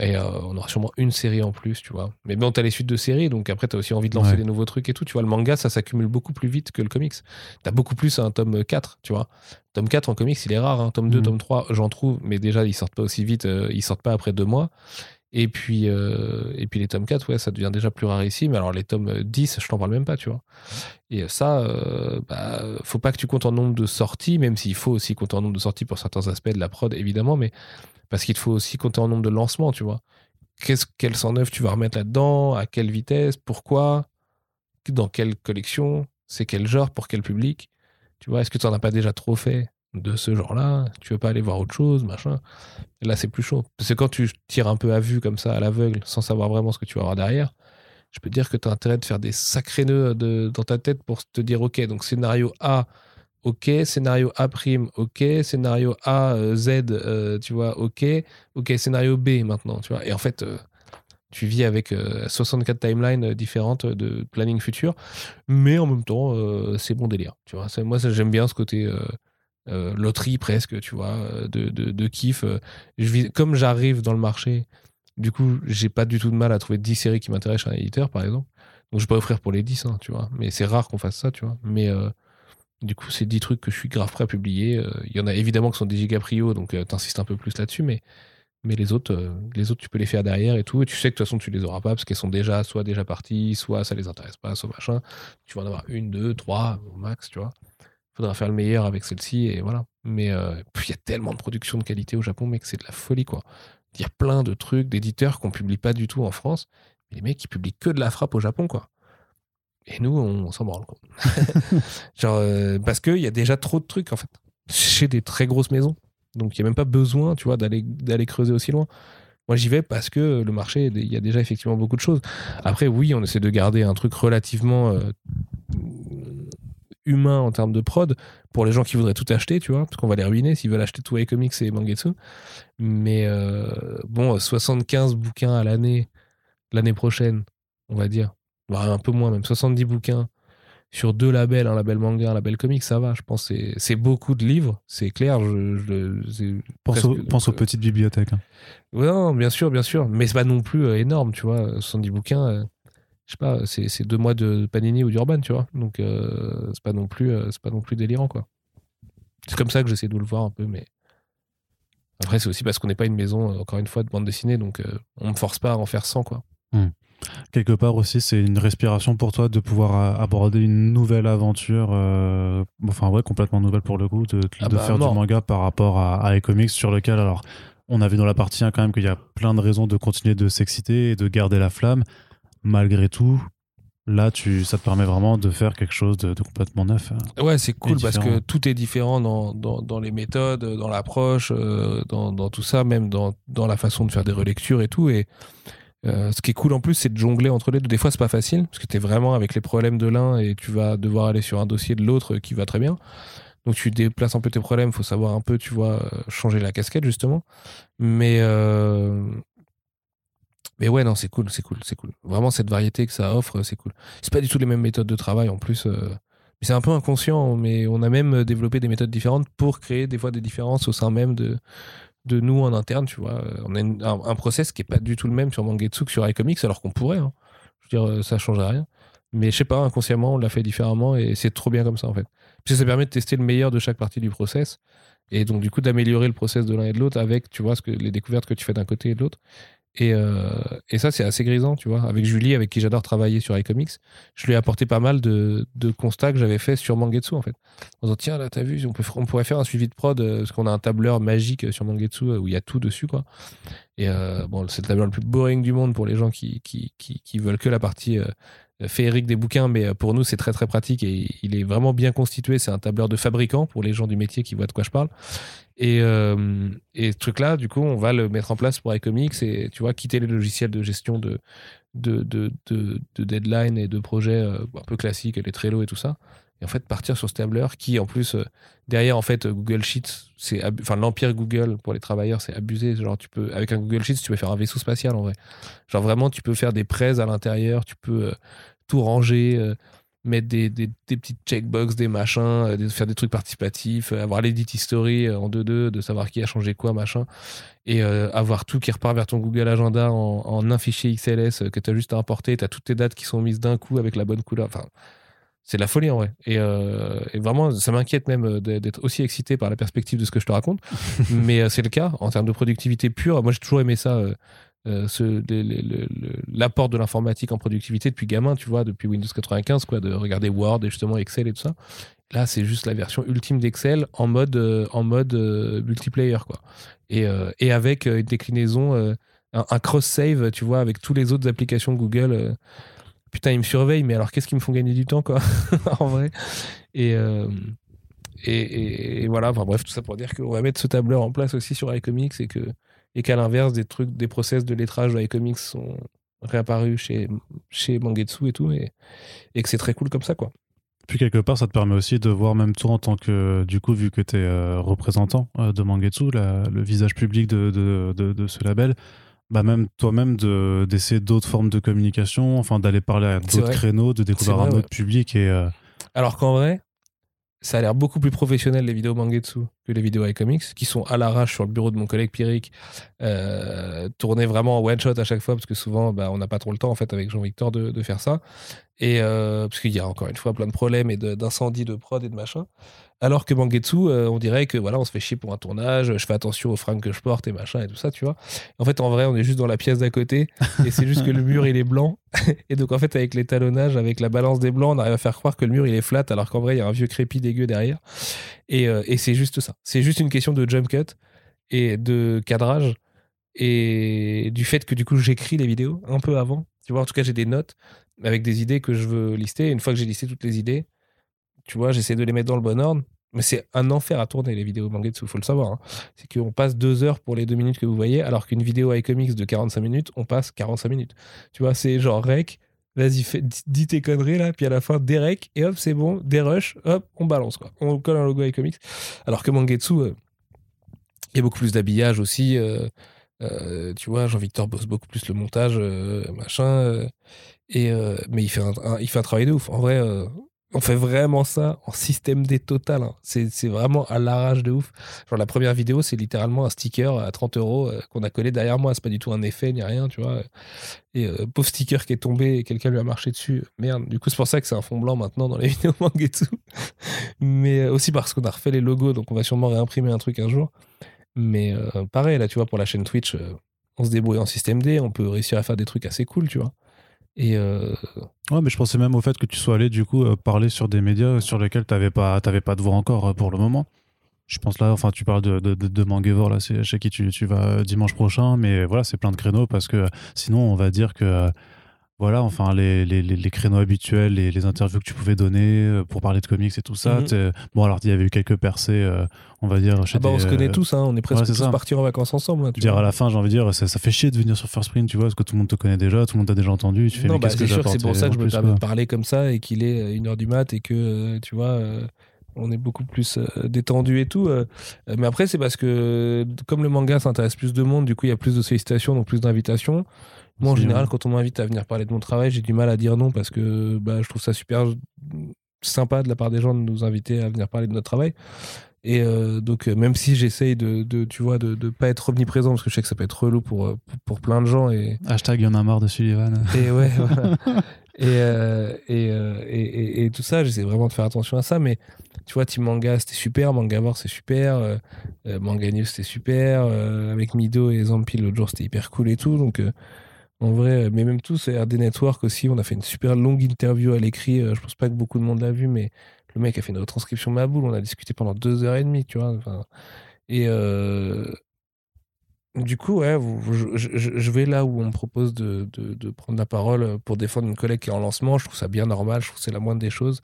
Et on aura sûrement une série en plus, tu vois. Mais bon, t'as les suites de séries, donc après, t'as aussi envie de lancer des nouveaux trucs et tout. Tu vois, le manga, ça s'accumule beaucoup plus vite que le comics. T'as beaucoup plus un tome 4, tu vois. Tome 4 en comics, il est rare. Hein. Tome 2, mm. tome 3, j'en trouve, mais déjà, ils sortent pas aussi vite, ils sortent pas après deux mois. Et puis, euh, et puis les tomes 4, ouais, ça devient déjà plus rarissime. Alors les tomes 10, je t'en parle même pas, tu vois. Et ça, euh, bah, faut pas que tu comptes en nombre de sorties, même s'il faut aussi compter en nombre de sorties pour certains aspects de la prod, évidemment, mais parce qu'il faut aussi compter en nombre de lancements, tu vois. Qu'est-ce, quel 109 tu vas remettre là-dedans, à quelle vitesse, pourquoi, dans quelle collection, c'est quel genre, pour quel public. Tu vois, est-ce que tu n'en as pas déjà trop fait? De ce genre-là, tu veux pas aller voir autre chose, machin. là, c'est plus chaud. Parce que quand tu tires un peu à vue comme ça, à l'aveugle, sans savoir vraiment ce que tu vas avoir derrière, je peux te dire que tu as intérêt de faire des sacrés nœuds dans ta tête pour te dire, OK, donc scénario A, OK, scénario A', OK, scénario A, euh, Z, euh, tu vois, OK, OK, scénario B maintenant, tu vois. Et en fait, euh, tu vis avec 64 timelines différentes de planning futur, mais en même temps, c'est bon délire, tu vois. Moi, j'aime bien ce côté euh, loterie presque, tu vois, euh, de, de, kiff. Euh. Je comme j'arrive dans le marché, du coup, j'ai pas du tout de mal à trouver 10 séries qui m'intéressent chez un éditeur, par exemple. Donc, je peux offrir pour les 10, hein, tu vois. Mais c'est rare qu'on fasse ça, tu vois. Mais du coup, c'est 10 trucs que je suis grave prêt à publier. Il y en a évidemment qui sont des gigaprio, donc t'insistes un peu plus là-dessus, mais. Mais les autres, les autres, tu peux les faire derrière et tout. Et tu sais que de toute façon, tu les auras pas parce qu'elles sont déjà soit déjà parties, soit ça les intéresse pas, soit machin. Tu vas en avoir une, deux, trois au max, tu vois faudra faire le meilleur avec celle-ci et voilà. Mais euh, il y a tellement de production de qualité au Japon, mec, c'est de la folie, quoi. Il y a plein de trucs d'éditeurs qu'on publie pas du tout en France. Mais les mecs, ils publient que de la frappe au Japon, quoi. Et nous, on, s'en branle, quoi. Genre, euh, parce qu'il y a déjà trop de trucs, en fait, chez des très grosses maisons. Donc, il n'y a même pas besoin, tu vois, d'aller, d'aller creuser aussi loin. Moi, j'y vais parce que le marché, il y a déjà effectivement beaucoup de choses. Après, oui, on essaie de garder un truc relativement euh, humain en termes de prod pour les gens qui voudraient tout acheter, tu vois, parce qu'on va les ruiner s'ils veulent acheter tout iComics et Mangetsu. Mais euh, bon, 75 bouquins à l'année, l'année prochaine, on va dire, un peu moins même, 70 bouquins sur deux labels, un label manga, un label comics, ça va. Je pense c'est beaucoup de livres, c'est clair. Je, pense, pense aux euh, petites bibliothèques. Hein. non, bien sûr, bien sûr. Mais c'est pas non plus euh, énorme, tu vois. 70 bouquins, euh, je sais pas, c'est deux mois de Panini ou d'Urban, tu vois. Donc c'est pas non plus, c'est pas non plus délirant, quoi. C'est comme ça que j'essaie de le voir un peu, mais après c'est aussi parce qu'on n'est pas une maison, encore une fois, de bande dessinée, donc on me force pas à en faire 100, quoi. Hmm. Quelque part aussi, c'est une respiration pour toi de pouvoir aborder une nouvelle aventure, euh, enfin ouais, complètement nouvelle pour le coup, de, ah bah, faire du manga par rapport à, à comics sur lequel, alors, on a vu dans la partie 1 quand même qu'il y a plein de raisons de continuer de s'exciter et de garder la flamme. Malgré tout, là, tu, ça te permet vraiment de faire quelque chose de, complètement neuf. Euh, ouais, c'est cool parce que tout est différent dans, dans, dans les méthodes, dans l'approche, euh, dans, dans, tout ça, même dans, dans la façon de faire des relectures et tout. Et euh, ce qui est cool en plus, c'est de jongler entre les deux. Des fois, c'est pas facile parce que tu es vraiment avec les problèmes de l'un et tu vas devoir aller sur un dossier de l'autre qui va très bien. Donc tu déplaces un peu tes problèmes, faut savoir un peu, tu vois, euh, changer la casquette justement. Mais euh... mais ouais, non, c'est cool, c'est cool, c'est cool. Vraiment cette variété que ça offre, c'est cool. C'est pas du tout les mêmes méthodes de travail en plus. Euh... C'est un peu inconscient, mais on a même développé des méthodes différentes pour créer des fois des différences au sein même de de nous en interne, tu vois. On a un, process qui est pas du tout le même sur Mangetsu que sur iComics, alors qu'on pourrait. Hein. Je veux dire, ça changerait rien. Mais je sais pas, inconsciemment, on l'a fait différemment et c'est trop bien comme ça, en fait. Puis ça permet de tester le meilleur de chaque partie du process et donc, du coup, d'améliorer le process de l'un et de l'autre avec, tu vois, les découvertes que tu fais d'un côté et de l'autre. Et, euh, et, ça, c'est assez grisant, tu vois. Avec Julie, avec qui j'adore travailler sur iComics, je lui ai apporté pas mal de, de constats que j'avais fait sur Mangetsu, en fait. En disant, tiens, là, t'as vu, on, peut, on pourrait faire un suivi de prod, euh, parce qu'on a un tableur magique sur Mangetsu euh, où il y a tout dessus, quoi. Et bon, c'est le tableur le plus boring du monde pour les gens qui, qui, qui, qui veulent que la partie féerique des bouquins, mais pour nous, c'est très très pratique et il est vraiment bien constitué. C'est un tableur de fabricant pour les gens du métier qui voient de quoi je parle. Et, euh, et ce truc-là, du coup, on va le mettre en place pour iComics et tu vois, quitter les logiciels de gestion de, de, de, de, et de projets euh, un peu classiques, les Trello et tout ça. Et en fait, partir sur ce tableur qui, en plus, euh, derrière, en fait, Google Sheets, c'est enfin l'empire Google pour les travailleurs, c'est abusé. Genre, tu peux, avec un Google Sheets, tu peux faire un vaisseau spatial en vrai. Genre, vraiment, tu peux faire des prêts à l'intérieur, tu peux tout ranger mettre des, des, des, petites checkbox, des machins, euh, faire des trucs participatifs, euh, avoir l'edit history euh, en 2-2, de savoir qui a changé quoi, machin, et avoir tout qui repart vers ton Google Agenda en, en un fichier XLS que tu as juste à importer, tu as toutes tes dates qui sont mises d'un coup avec la bonne couleur. Enfin, c'est de la folie en vrai. Et, et vraiment, ça m'inquiète même d'être aussi excité par la perspective de ce que je te raconte, mais c'est le cas en termes de productivité pure. Moi, j'ai toujours aimé ça. Euh, l'apport de l'informatique en productivité depuis gamin, tu vois, depuis Windows 95, quoi, de regarder Word et justement Excel et tout ça. Là, c'est juste la version ultime d'Excel en mode, euh, en mode euh, multiplayer, quoi. Et, et avec une déclinaison, un, cross-save, tu vois, avec tous les autres applications Google. Putain, ils me surveillent, mais alors qu'est-ce qu'ils me font gagner du temps, quoi, en vrai. Et, et, et, voilà, enfin bref, tout ça pour dire qu'on va mettre ce tableur en place aussi sur iComics et que et qu'à l'inverse, des trucs, des process de lettrage de iComics sont réapparus chez, chez Mangetsu et tout, et, et que c'est très cool comme ça, quoi. Puis quelque part, ça te permet aussi de voir même toi en tant que, du coup, vu que tu es euh, représentant euh, de Mangetsu, le visage public de, de, de, ce label, bah même toi-même d'essayer d'autres formes de communication, enfin d'aller parler à d'autres créneaux, de découvrir un autre public. Et, euh, Alors qu'en vrai, ça a l'air beaucoup plus professionnel les vidéos Mangetsu que les vidéos iComics, qui sont à l'arrache sur le bureau de mon collègue Pierrick, euh, tournées vraiment en one shot à chaque fois, parce que souvent bah, on n'a pas trop le temps en fait avec Jean-Victor de, de, faire ça. Et euh, parce qu'il y a encore une fois plein de problèmes et d'incendies de, prod et de machin. Alors que Mangetsu, euh, on dirait que voilà, on se fait chier pour un tournage, je fais attention aux fringues que je porte et machin et tout ça, tu vois. En fait, en vrai, on est juste dans la pièce d'à côté et c'est juste que le mur il est blanc. et donc en fait, avec l'étalonnage, avec la balance des blancs, on arrive à faire croire que le mur il est flat alors qu'en vrai, il y a un vieux crépi dégueu derrière. Et, euh, et c'est juste ça. C'est juste une question de jump cut et de cadrage et du fait que du coup j'écris les vidéos un peu avant. Tu vois, en tout cas, j'ai des notes avec des idées que je veux lister. une fois que j'ai listé toutes les idées, tu vois, j'essaie de les mettre dans le bon ordre. Mais c'est un enfer à tourner les vidéos Mangetsu, faut le savoir. hein. C'est qu'on passe deux heures pour les deux minutes que vous voyez, alors qu'une vidéo iComics de 45 minutes, on passe 45 minutes. Tu vois, c'est genre rec, vas-y, dis- tes conneries là, puis à la fin, des rec, et hop, c'est bon, des rush, hop, on balance quoi. On colle un logo iComics. Alors que Mangetsu, euh, il y a beaucoup plus d'habillage aussi. euh, euh, tu vois, Jean-Victor bosse beaucoup plus le montage, euh, machin. euh, et, mais il fait, un, il fait un travail de ouf. En vrai, on fait vraiment ça en système D total. hein. C'est vraiment à l'arrache de ouf. Genre, la première vidéo, c'est littéralement un sticker à 30 euros euh, qu'on a collé derrière moi. C'est pas du tout un effet ni rien, tu vois. Et euh, pauvre sticker qui est tombé et quelqu'un lui a marché dessus. Merde. Du coup, c'est pour ça que c'est un fond blanc maintenant dans les vidéos Mangetsu. Mais euh, aussi parce qu'on a refait les logos, donc on va sûrement réimprimer un truc un jour. Mais pareil, là, tu vois, pour la chaîne Twitch, on se débrouille en système D, on peut réussir à faire des trucs assez cool, tu vois. Et euh, Ouais, mais je pensais même au fait que tu sois allé du coup euh, parler sur des médias sur lesquels t'avais pas, t'avais pas de voix encore euh, pour le moment. Je pense là, enfin, tu parles de, de, de, de Manguevor, là, c'est chez qui tu, tu vas dimanche prochain, mais voilà, c'est plein de créneaux parce que sinon, on va dire que, voilà, enfin, les, les, les, créneaux habituels, les, les interviews que tu pouvais donner euh, pour parler de comics et tout ça. Mhm. Bon, alors, il y avait eu quelques percées, euh, on va dire, chez ah bah, on se connaît euh, tous, hein, on est presque ouais, c'est tous ça. partis en vacances ensemble. hein, tu dire vois. à la fin, j'ai envie de dire, ça, ça fait chier de venir sur First Print, tu vois, parce que tout le monde te connaît déjà, tout le monde t'a déjà entendu. Tu fais, non, bah, c'est sûr c'est pour ça que je me permets de parler comme ça et qu'il est 1h du mat et que, euh, tu vois, on est beaucoup plus détendu et tout. mais après, c'est parce que comme le manga s'intéresse plus de monde, du coup, il y a plus de sollicitations, donc plus d'invitations. Moi, en général, quand on m'invite à venir parler de mon travail, j'ai du mal à dire non parce que bah, je trouve ça super sympa de la part des gens de nous inviter à venir parler de notre travail. Et euh, donc, euh, même si j'essaye de, de, tu vois, de, de pas être omniprésent, parce que je sais que ça peut être relou pour, euh, pour, pour plein de gens, et, Hashtag, il y en a marre de Sullivan. et ouais, voilà. Et, euh, et, et, et- tout ça, j'essaie vraiment de faire attention à ça. Mais tu vois, Team Manga, c'était super. Mangavore, c'est super. Euh, Manga News, c'était super. Avec Mido et Zampi, l'autre jour, c'était hyper cool et tout. Donc, en vrai, euh, mais même tous, RD Network aussi, on a fait une super longue interview à l'écrit. Euh, je pense pas que beaucoup de monde l'a vu, mais le mec a fait une retranscription ma boule. On a discuté pendant deux heures et demie, tu vois. Et euh, du coup, ouais, je, vais là où on me propose de, prendre la parole pour défendre une collègue qui est en lancement. Je trouve ça bien normal. Je trouve que c'est la moindre des choses.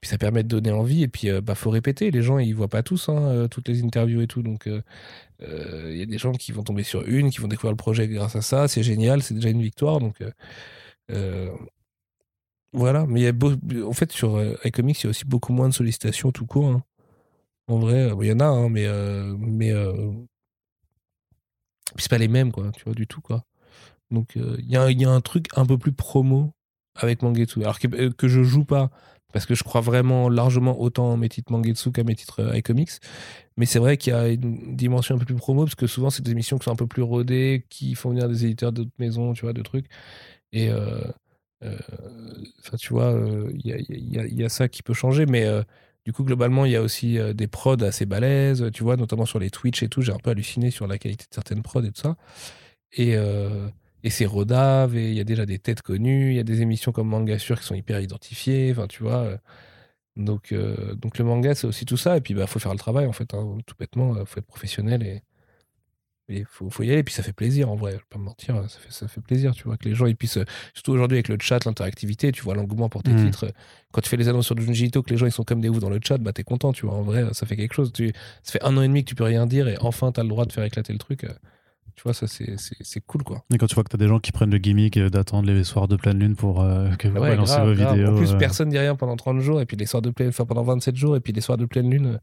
Puis ça permet de donner envie. Et puis, euh, bah, faut répéter. Les gens, ils voient pas tous hein, toutes les interviews et tout. Donc, euh, il y a des gens qui vont tomber sur une, qui vont découvrir le projet grâce à ça. C'est génial. C'est déjà une victoire. Donc, euh, euh, voilà. Mais il y a beau- en fait, sur iComics, il y a aussi beaucoup moins de sollicitations tout court. hein. En vrai, il y en a, hein, mais, mais c'est pas les mêmes, quoi, tu vois, du tout, quoi. Donc, il y, y a un truc un peu plus promo avec Mangetsu. Alors que, que je joue pas, parce que je crois vraiment largement autant à mes titres Mangetsu qu'à mes titres euh, iComics. Mais c'est vrai qu'il y a une dimension un peu plus promo, parce que souvent, c'est des émissions qui sont un peu plus rodées, qui font venir des éditeurs d'autres maisons, tu vois, de trucs. Et, euh, euh, enfin, tu vois, il y, a, ça qui peut changer, mais. du coup, globalement, il y a aussi des prods assez balèzes, tu vois, notamment sur les Twitch et tout. J'ai un peu halluciné sur la qualité de certaines prods et tout ça. Et, et c'est rodave, et il y a déjà des têtes connues, il y a des émissions comme Manga Sur qui sont hyper identifiées, enfin, tu vois. euh, donc, euh, donc le manga, c'est aussi tout ça. Et puis, bah, faut faire le travail, en fait, hein, tout bêtement. euh, faut être professionnel et il faut, faut y aller. Et puis, ça fait plaisir, en vrai. Je vais pas me mentir, ça fait, ça fait plaisir, tu vois, que les gens, ils puissent. Surtout aujourd'hui avec le chat, l'interactivité, tu vois, l'engouement pour tes Mm. titres. Quand tu fais les annonces sur Junji Ito, que les gens, ils sont comme des oufs dans le chat, bah, t'es content, tu vois. En vrai, ça fait quelque chose. Tu, ça fait un an et demi que tu peux rien dire et enfin, t'as le droit de faire éclater le truc. Tu vois, ça, c'est cool, quoi. Et quand tu vois que t'as des gens qui prennent le gimmick euh, d'attendre les soirs de pleine lune pour euh, que vous Ouais, grave, vos vidéos. En plus, euh, personne dit rien pendant 30 jours, et puis les soirs de pleine, enfin pendant 27 jours, et puis les soirs de pleine lune, euh,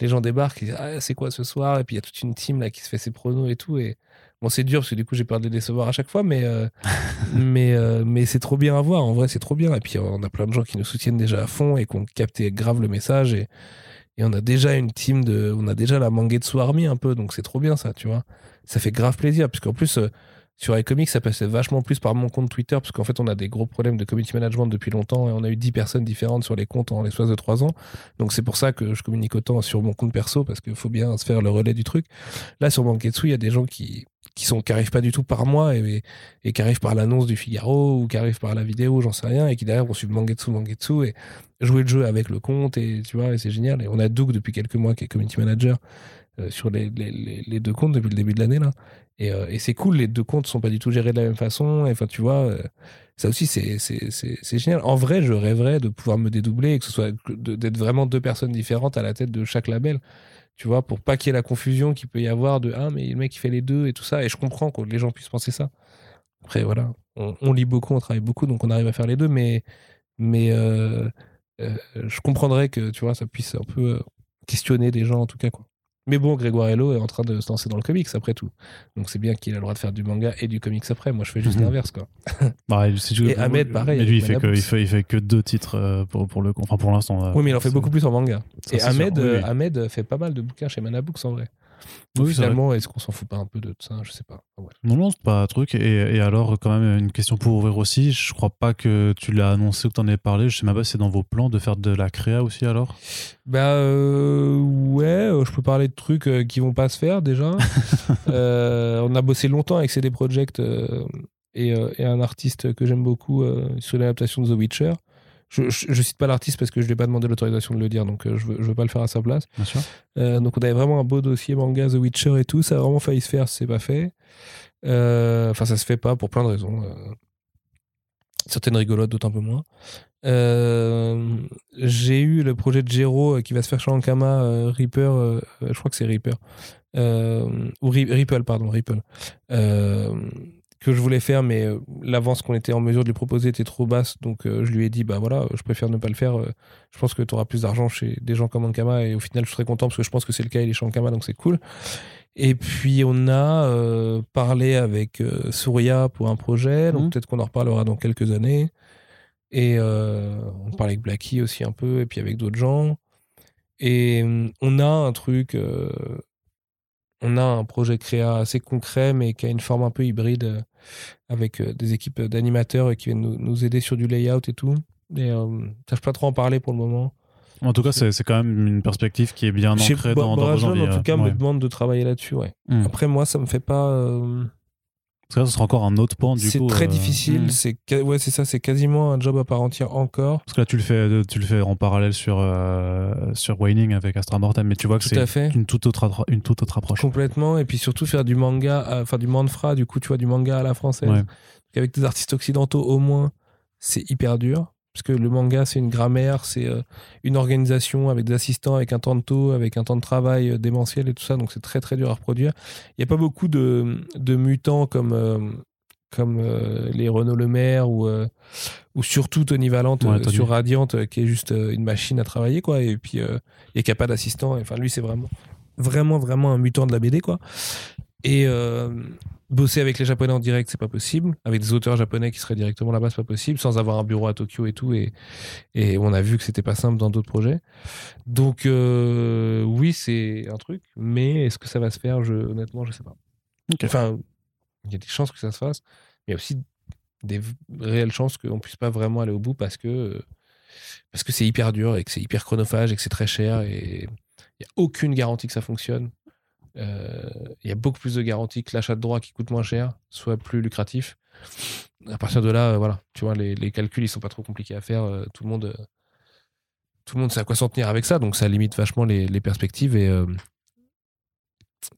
les gens débarquent, ils disent Ah, c'est quoi ce soir? Et puis il y a toute une team là qui se fait ses pronos et tout. Et bon, c'est dur parce que du coup, j'ai peur de les décevoir à chaque fois, mais, euh, mais, mais c'est trop bien à voir. En vrai, c'est trop bien. Et puis on a plein de gens qui nous soutiennent déjà à fond et qui ont capté grave le message. Et, et on a déjà une team de. On a déjà la Army un peu, donc c'est trop bien ça, tu vois. Ça fait grave plaisir, puisqu'en plus. euh, sur iComics, ça passait vachement plus par mon compte Twitter, parce qu'en fait, on a des gros problèmes de community management depuis longtemps, et on a eu 10 personnes différentes sur les comptes en l'espace de 3 ans. Donc c'est pour ça que je communique autant sur mon compte perso, parce qu'il faut bien se faire le relais du truc. Là, sur Mangetsu, il y a des gens qui qui sont qui arrivent pas du tout par moi et, qui arrivent par l'annonce du Figaro ou qui arrivent par la vidéo j'en sais rien et qui derrière vont suivre Mangetsu Mangetsu et jouer le jeu avec le compte et tu vois et c'est génial et on a Doug depuis quelques mois qui est community manager sur les, les, les- deux comptes depuis le début de l'année. Et, euh, et c'est cool, les deux comptes sont pas du tout gérés de la même façon. Enfin, tu vois, euh, ça aussi c'est c'est- génial. En vrai, je rêverais de pouvoir me dédoubler et que ce soit d'être vraiment deux personnes différentes à la tête de chaque label. Tu vois, pour pas qu'il y ait la confusion qu'il peut y avoir de ah mais le mec il fait les deux et tout ça. Et je comprends que les gens puissent penser ça. Après voilà, on, lit beaucoup, on travaille beaucoup, donc on arrive à faire les deux. Mais mais euh, euh, je comprendrais que tu vois ça puisse un peu euh, questionner des gens en tout cas quoi. Mais bon, Grégoire Hello est en train de se lancer dans le comics après tout. Donc c'est bien qu'il a le droit de faire du manga et du comics après. Moi je fais juste Mhm. l'inverse quoi. Bah, Et Ahmed, pareil, Mais lui, il fait, que, il, fait, il fait que deux titres euh, pour, pour le. Enfin, pour l'instant. Oui, mais il en fait beaucoup plus en manga. ça, Et Ahmed. Oui, euh, oui. Ahmed fait pas mal de bouquins chez Manabooks en vrai. Oui, Donc, finalement, est-ce qu'on s'en fout pas un peu de ça? Je sais pas. Bref. Non, non, c'est pas un truc. Et, et alors, quand même, une question pour ouvrir aussi. Je crois pas que tu l'as annoncé ou que tu en aies parlé. Je sais même pas si c'est dans vos plans de faire de la créa aussi alors. Bah euh, ouais, euh, je peux parler de trucs euh, qui vont pas se faire déjà. Euh, on a bossé longtemps avec CD Projekt euh, et, et un artiste que j'aime beaucoup sur l'adaptation de The Witcher. Je, je, je cite pas l'artiste parce que je lui ai pas demandé l'autorisation de le dire, donc euh, je, veux, je veux pas le faire à sa place. Bien sûr. Euh, donc on avait vraiment un beau dossier manga The Witcher et tout, ça a vraiment failli se faire, c'est pas fait. Euh, Enfin, ça se fait pas pour plein de raisons. euh. Certaines rigolotes, d'autres un peu moins. Euh, J'ai eu le projet de Jero euh, qui va se faire chez Ankama, euh, Reaper, euh, euh, je crois que c'est Reaper. Euh, ou Ri- Ripple, pardon, Ripple. Euh, que je voulais faire, mais euh, l'avance qu'on était en mesure de lui proposer était trop basse, donc euh, je lui ai dit, bah voilà, je préfère ne pas le faire. euh, je pense que tu auras plus d'argent chez des gens comme Ankama, et au final, je serais content parce que je pense que c'est le cas, il est chez Ankama, donc c'est cool. Et puis, on a euh, parlé avec euh, Souria pour un projet, donc Mhm. peut-être qu'on en reparlera dans quelques années. Et euh, on parle avec Blacky aussi un peu, et puis avec d'autres gens. Et hum, on a un truc, on a un projet créa assez concret, mais qui a une forme un peu hybride, euh, avec euh, des équipes d'animateurs qui viennent nous, aider sur du layout et tout. Et euh, je peux pas trop en parler pour le moment. En tout cas, c'est quand même une perspective qui est bien ancrée dans, dans vos envies. en tout euh, cas, ouais. me demande de travailler là-dessus. Ouais. Hmm. Après, moi, ça me fait pas. euh, Parce que là, ce sera encore un autre pan du c'est coup. très euh, difficile. hmm. C'est ca- ouais, c'est ça. C'est quasiment un job à part entière encore. Parce que là, tu le fais, tu le fais en parallèle sur, euh, sur Waning avec Astra Mortem, mais tu vois que c'est une toute autre, une toute autre approche. Complètement. Et puis surtout faire du manga, à- enfin du manfra, du coup, tu vois, du manga à la française. Ouais. Donc, avec des artistes occidentaux au moins, c'est hyper dur. Parce que le manga, c'est une grammaire, c'est euh, une organisation avec des assistants, avec un temps de taux, avec un temps de travail euh, démentiel et tout ça. Donc c'est très très dur à reproduire. Il n'y a pas beaucoup de, de mutants comme, euh, comme euh, les Renaud Le Maire ou, euh, ou surtout Tony Valente Ouais, euh, sur Radiant, qui est juste une machine à travailler. quoi. Et puis, et qui n'a pas d'assistant. Enfin, lui, c'est vraiment, vraiment, vraiment un mutant de la BD. quoi. Et bosser avec les Japonais en direct, c'est pas possible. Avec des auteurs japonais qui seraient directement là-bas, c'est pas possible. Sans avoir un bureau à Tokyo et tout. Et, et on a vu que c'était pas simple dans d'autres projets. Donc, euh, oui, c'est un truc. Mais est-ce que ça va se faire? Je, Honnêtement, je sais pas. Enfin, il y a des chances que ça se fasse. Mais il y a aussi des réelles chances qu'on puisse pas vraiment aller au bout parce que parce que c'est hyper dur et que c'est hyper chronophage et que c'est très cher et il n'y a aucune garantie que ça fonctionne. Euh, Il y a beaucoup plus de garanties que l'achat de droits qui coûte moins cher soit plus lucratif. À partir de là, euh, voilà, tu vois, les, les calculs ils sont pas trop compliqués à faire. euh, tout le monde, tout le monde sait à quoi s'en tenir avec ça, donc ça limite vachement les, les perspectives et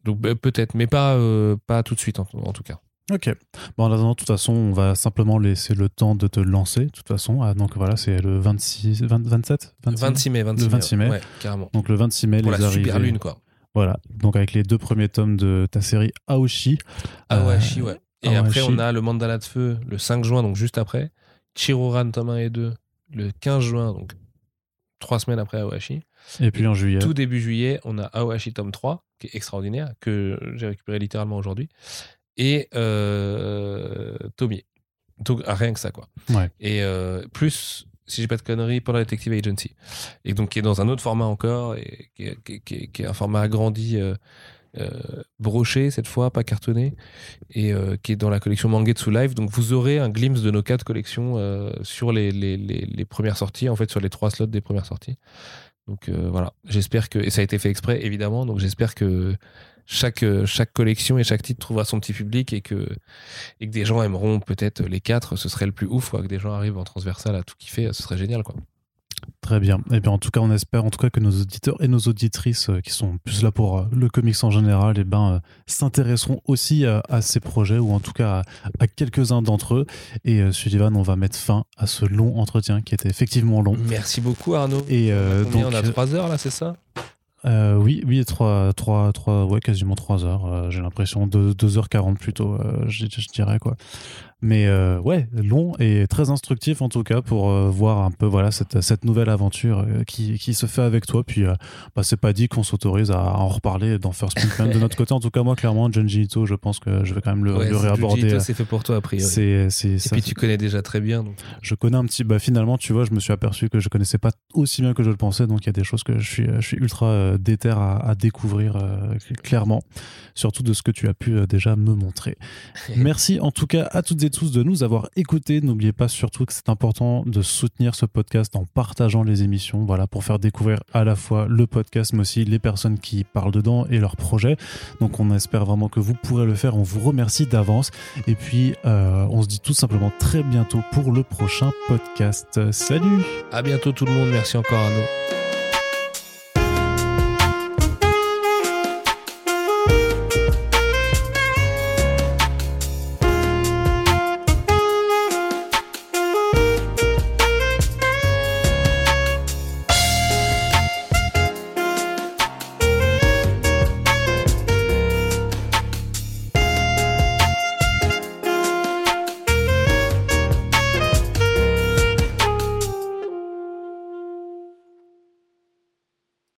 donc bah, peut-être, mais pas pas tout de suite en, en tout cas. Ok. Bon, en attendant, de toute façon, on va simplement laisser le temps de te lancer. De toute façon, Ah, donc voilà, c'est le 26, 20 27 26 26 mai, 26 Le 26 mai. ouais, carrément. Donc le 26 mai, Pour les la arrivées. super lune quoi. Voilà. Donc avec les deux premiers tomes de ta série Aoshi. Awashi, Euh, ouais. Et après, on a le Mandala de Feu le 5 juin, donc juste après. Chiroran, tome 1 et 2, le 15 juin, donc trois semaines après Awashi. Et puis en juillet. Tout début juillet, on a Awashi tome 3, qui est extraordinaire, que j'ai récupéré littéralement aujourd'hui. Et euh, Tomie. Donc ah, rien que ça, quoi. Ouais. Et euh, plus, si j'ai pas de conneries, la Detective Agency. Et donc qui est dans un autre format encore, et qui est, un format agrandi, euh, euh, broché cette fois, pas cartonné, et euh, qui est dans la collection Mangetsu Live. Donc vous aurez un glimpse de nos quatre collections sur les, les, premières sorties, en fait sur les trois slots des premières sorties. Donc voilà, j'espère que, et ça a été fait exprès évidemment, donc j'espère que chaque, euh, chaque collection et chaque titre trouvera son petit public et que, et que des gens aimeront peut-être les quatre, ce serait le plus ouf, quoi, que des gens arrivent en transversal à tout kiffer, ce serait génial quoi. Très bien. Et eh bien, en tout cas, on espère en tout cas que nos auditeurs et nos auditrices euh, qui sont plus là pour euh, le comics en général, et eh ben, euh, s'intéresseront aussi à, ces projets ou en tout cas à, quelques-uns d'entre eux. Et Sullivan, on va mettre fin à ce long entretien qui était effectivement long. Merci beaucoup, Arnaud. Et donc, on a trois heures là, c'est ça? Oui, oui, 3, 3, 3, ouais, quasiment 3 heures. J'ai l'impression de 2h40 plutôt, je, je, dirais quoi. Mais euh, ouais, long et très instructif en tout cas pour euh, voir un peu voilà cette, cette nouvelle aventure euh, qui, qui, se fait avec toi. Puis bah, c'est pas dit qu'on s'autorise à, en reparler dans First Print de notre côté. En tout cas, moi clairement, Junji Ito, je pense que je vais quand même le, le réaborder. c'est fait pour toi a priori. Et puis tu connais déjà très bien. Donc. Je connais un petit. Bah finalement, tu vois, je me suis aperçu que je connaissais pas aussi bien que je le pensais. Donc il y a des choses que je suis, je suis ultra déter à, à découvrir clairement, surtout de ce que tu as pu déjà me montrer. Merci en tout cas à toutes tous de nous avoir écoutés. N'oubliez pas surtout que c'est important de soutenir ce podcast en partageant les émissions, voilà, pour faire découvrir à la fois le podcast, mais aussi les personnes qui parlent dedans et leurs projets. Donc on espère vraiment que vous pourrez le faire. On vous remercie d'avance. Et puis euh, on se dit tout simplement très bientôt pour le prochain podcast. Salut À bientôt tout le monde. Merci encore à nous.